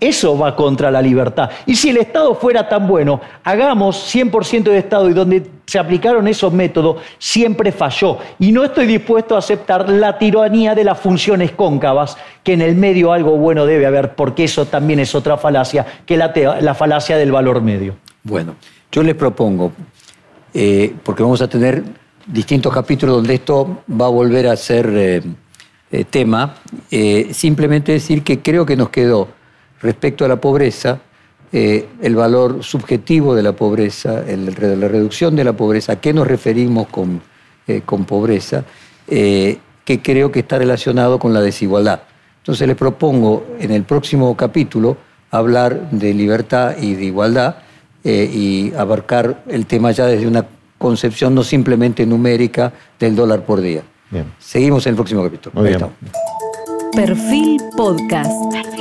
eso va contra la libertad. Y si el Estado fuera tan bueno, hagamos 100% de Estado y donde se aplicaron esos métodos, siempre falló. Y no estoy dispuesto a aceptar la tiranía de las funciones cóncavas, que en el medio algo bueno debe haber, porque eso también es otra falacia, que la, la falacia del valor medio. Bueno, yo les propongo, eh, porque vamos a tener distintos capítulos donde esto va a volver a ser eh, eh, tema, simplemente decir que creo que nos quedó respecto a la pobreza, eh, el valor subjetivo de la pobreza, la reducción de la pobreza, a qué nos referimos con, eh, con pobreza, eh, que creo que está relacionado con la desigualdad. Entonces les propongo en el próximo capítulo hablar de libertad y de igualdad y abarcar el tema ya desde una concepción no simplemente numérica del dólar por día. Seguimos en el próximo capítulo. Muy bien. Perfil Podcast.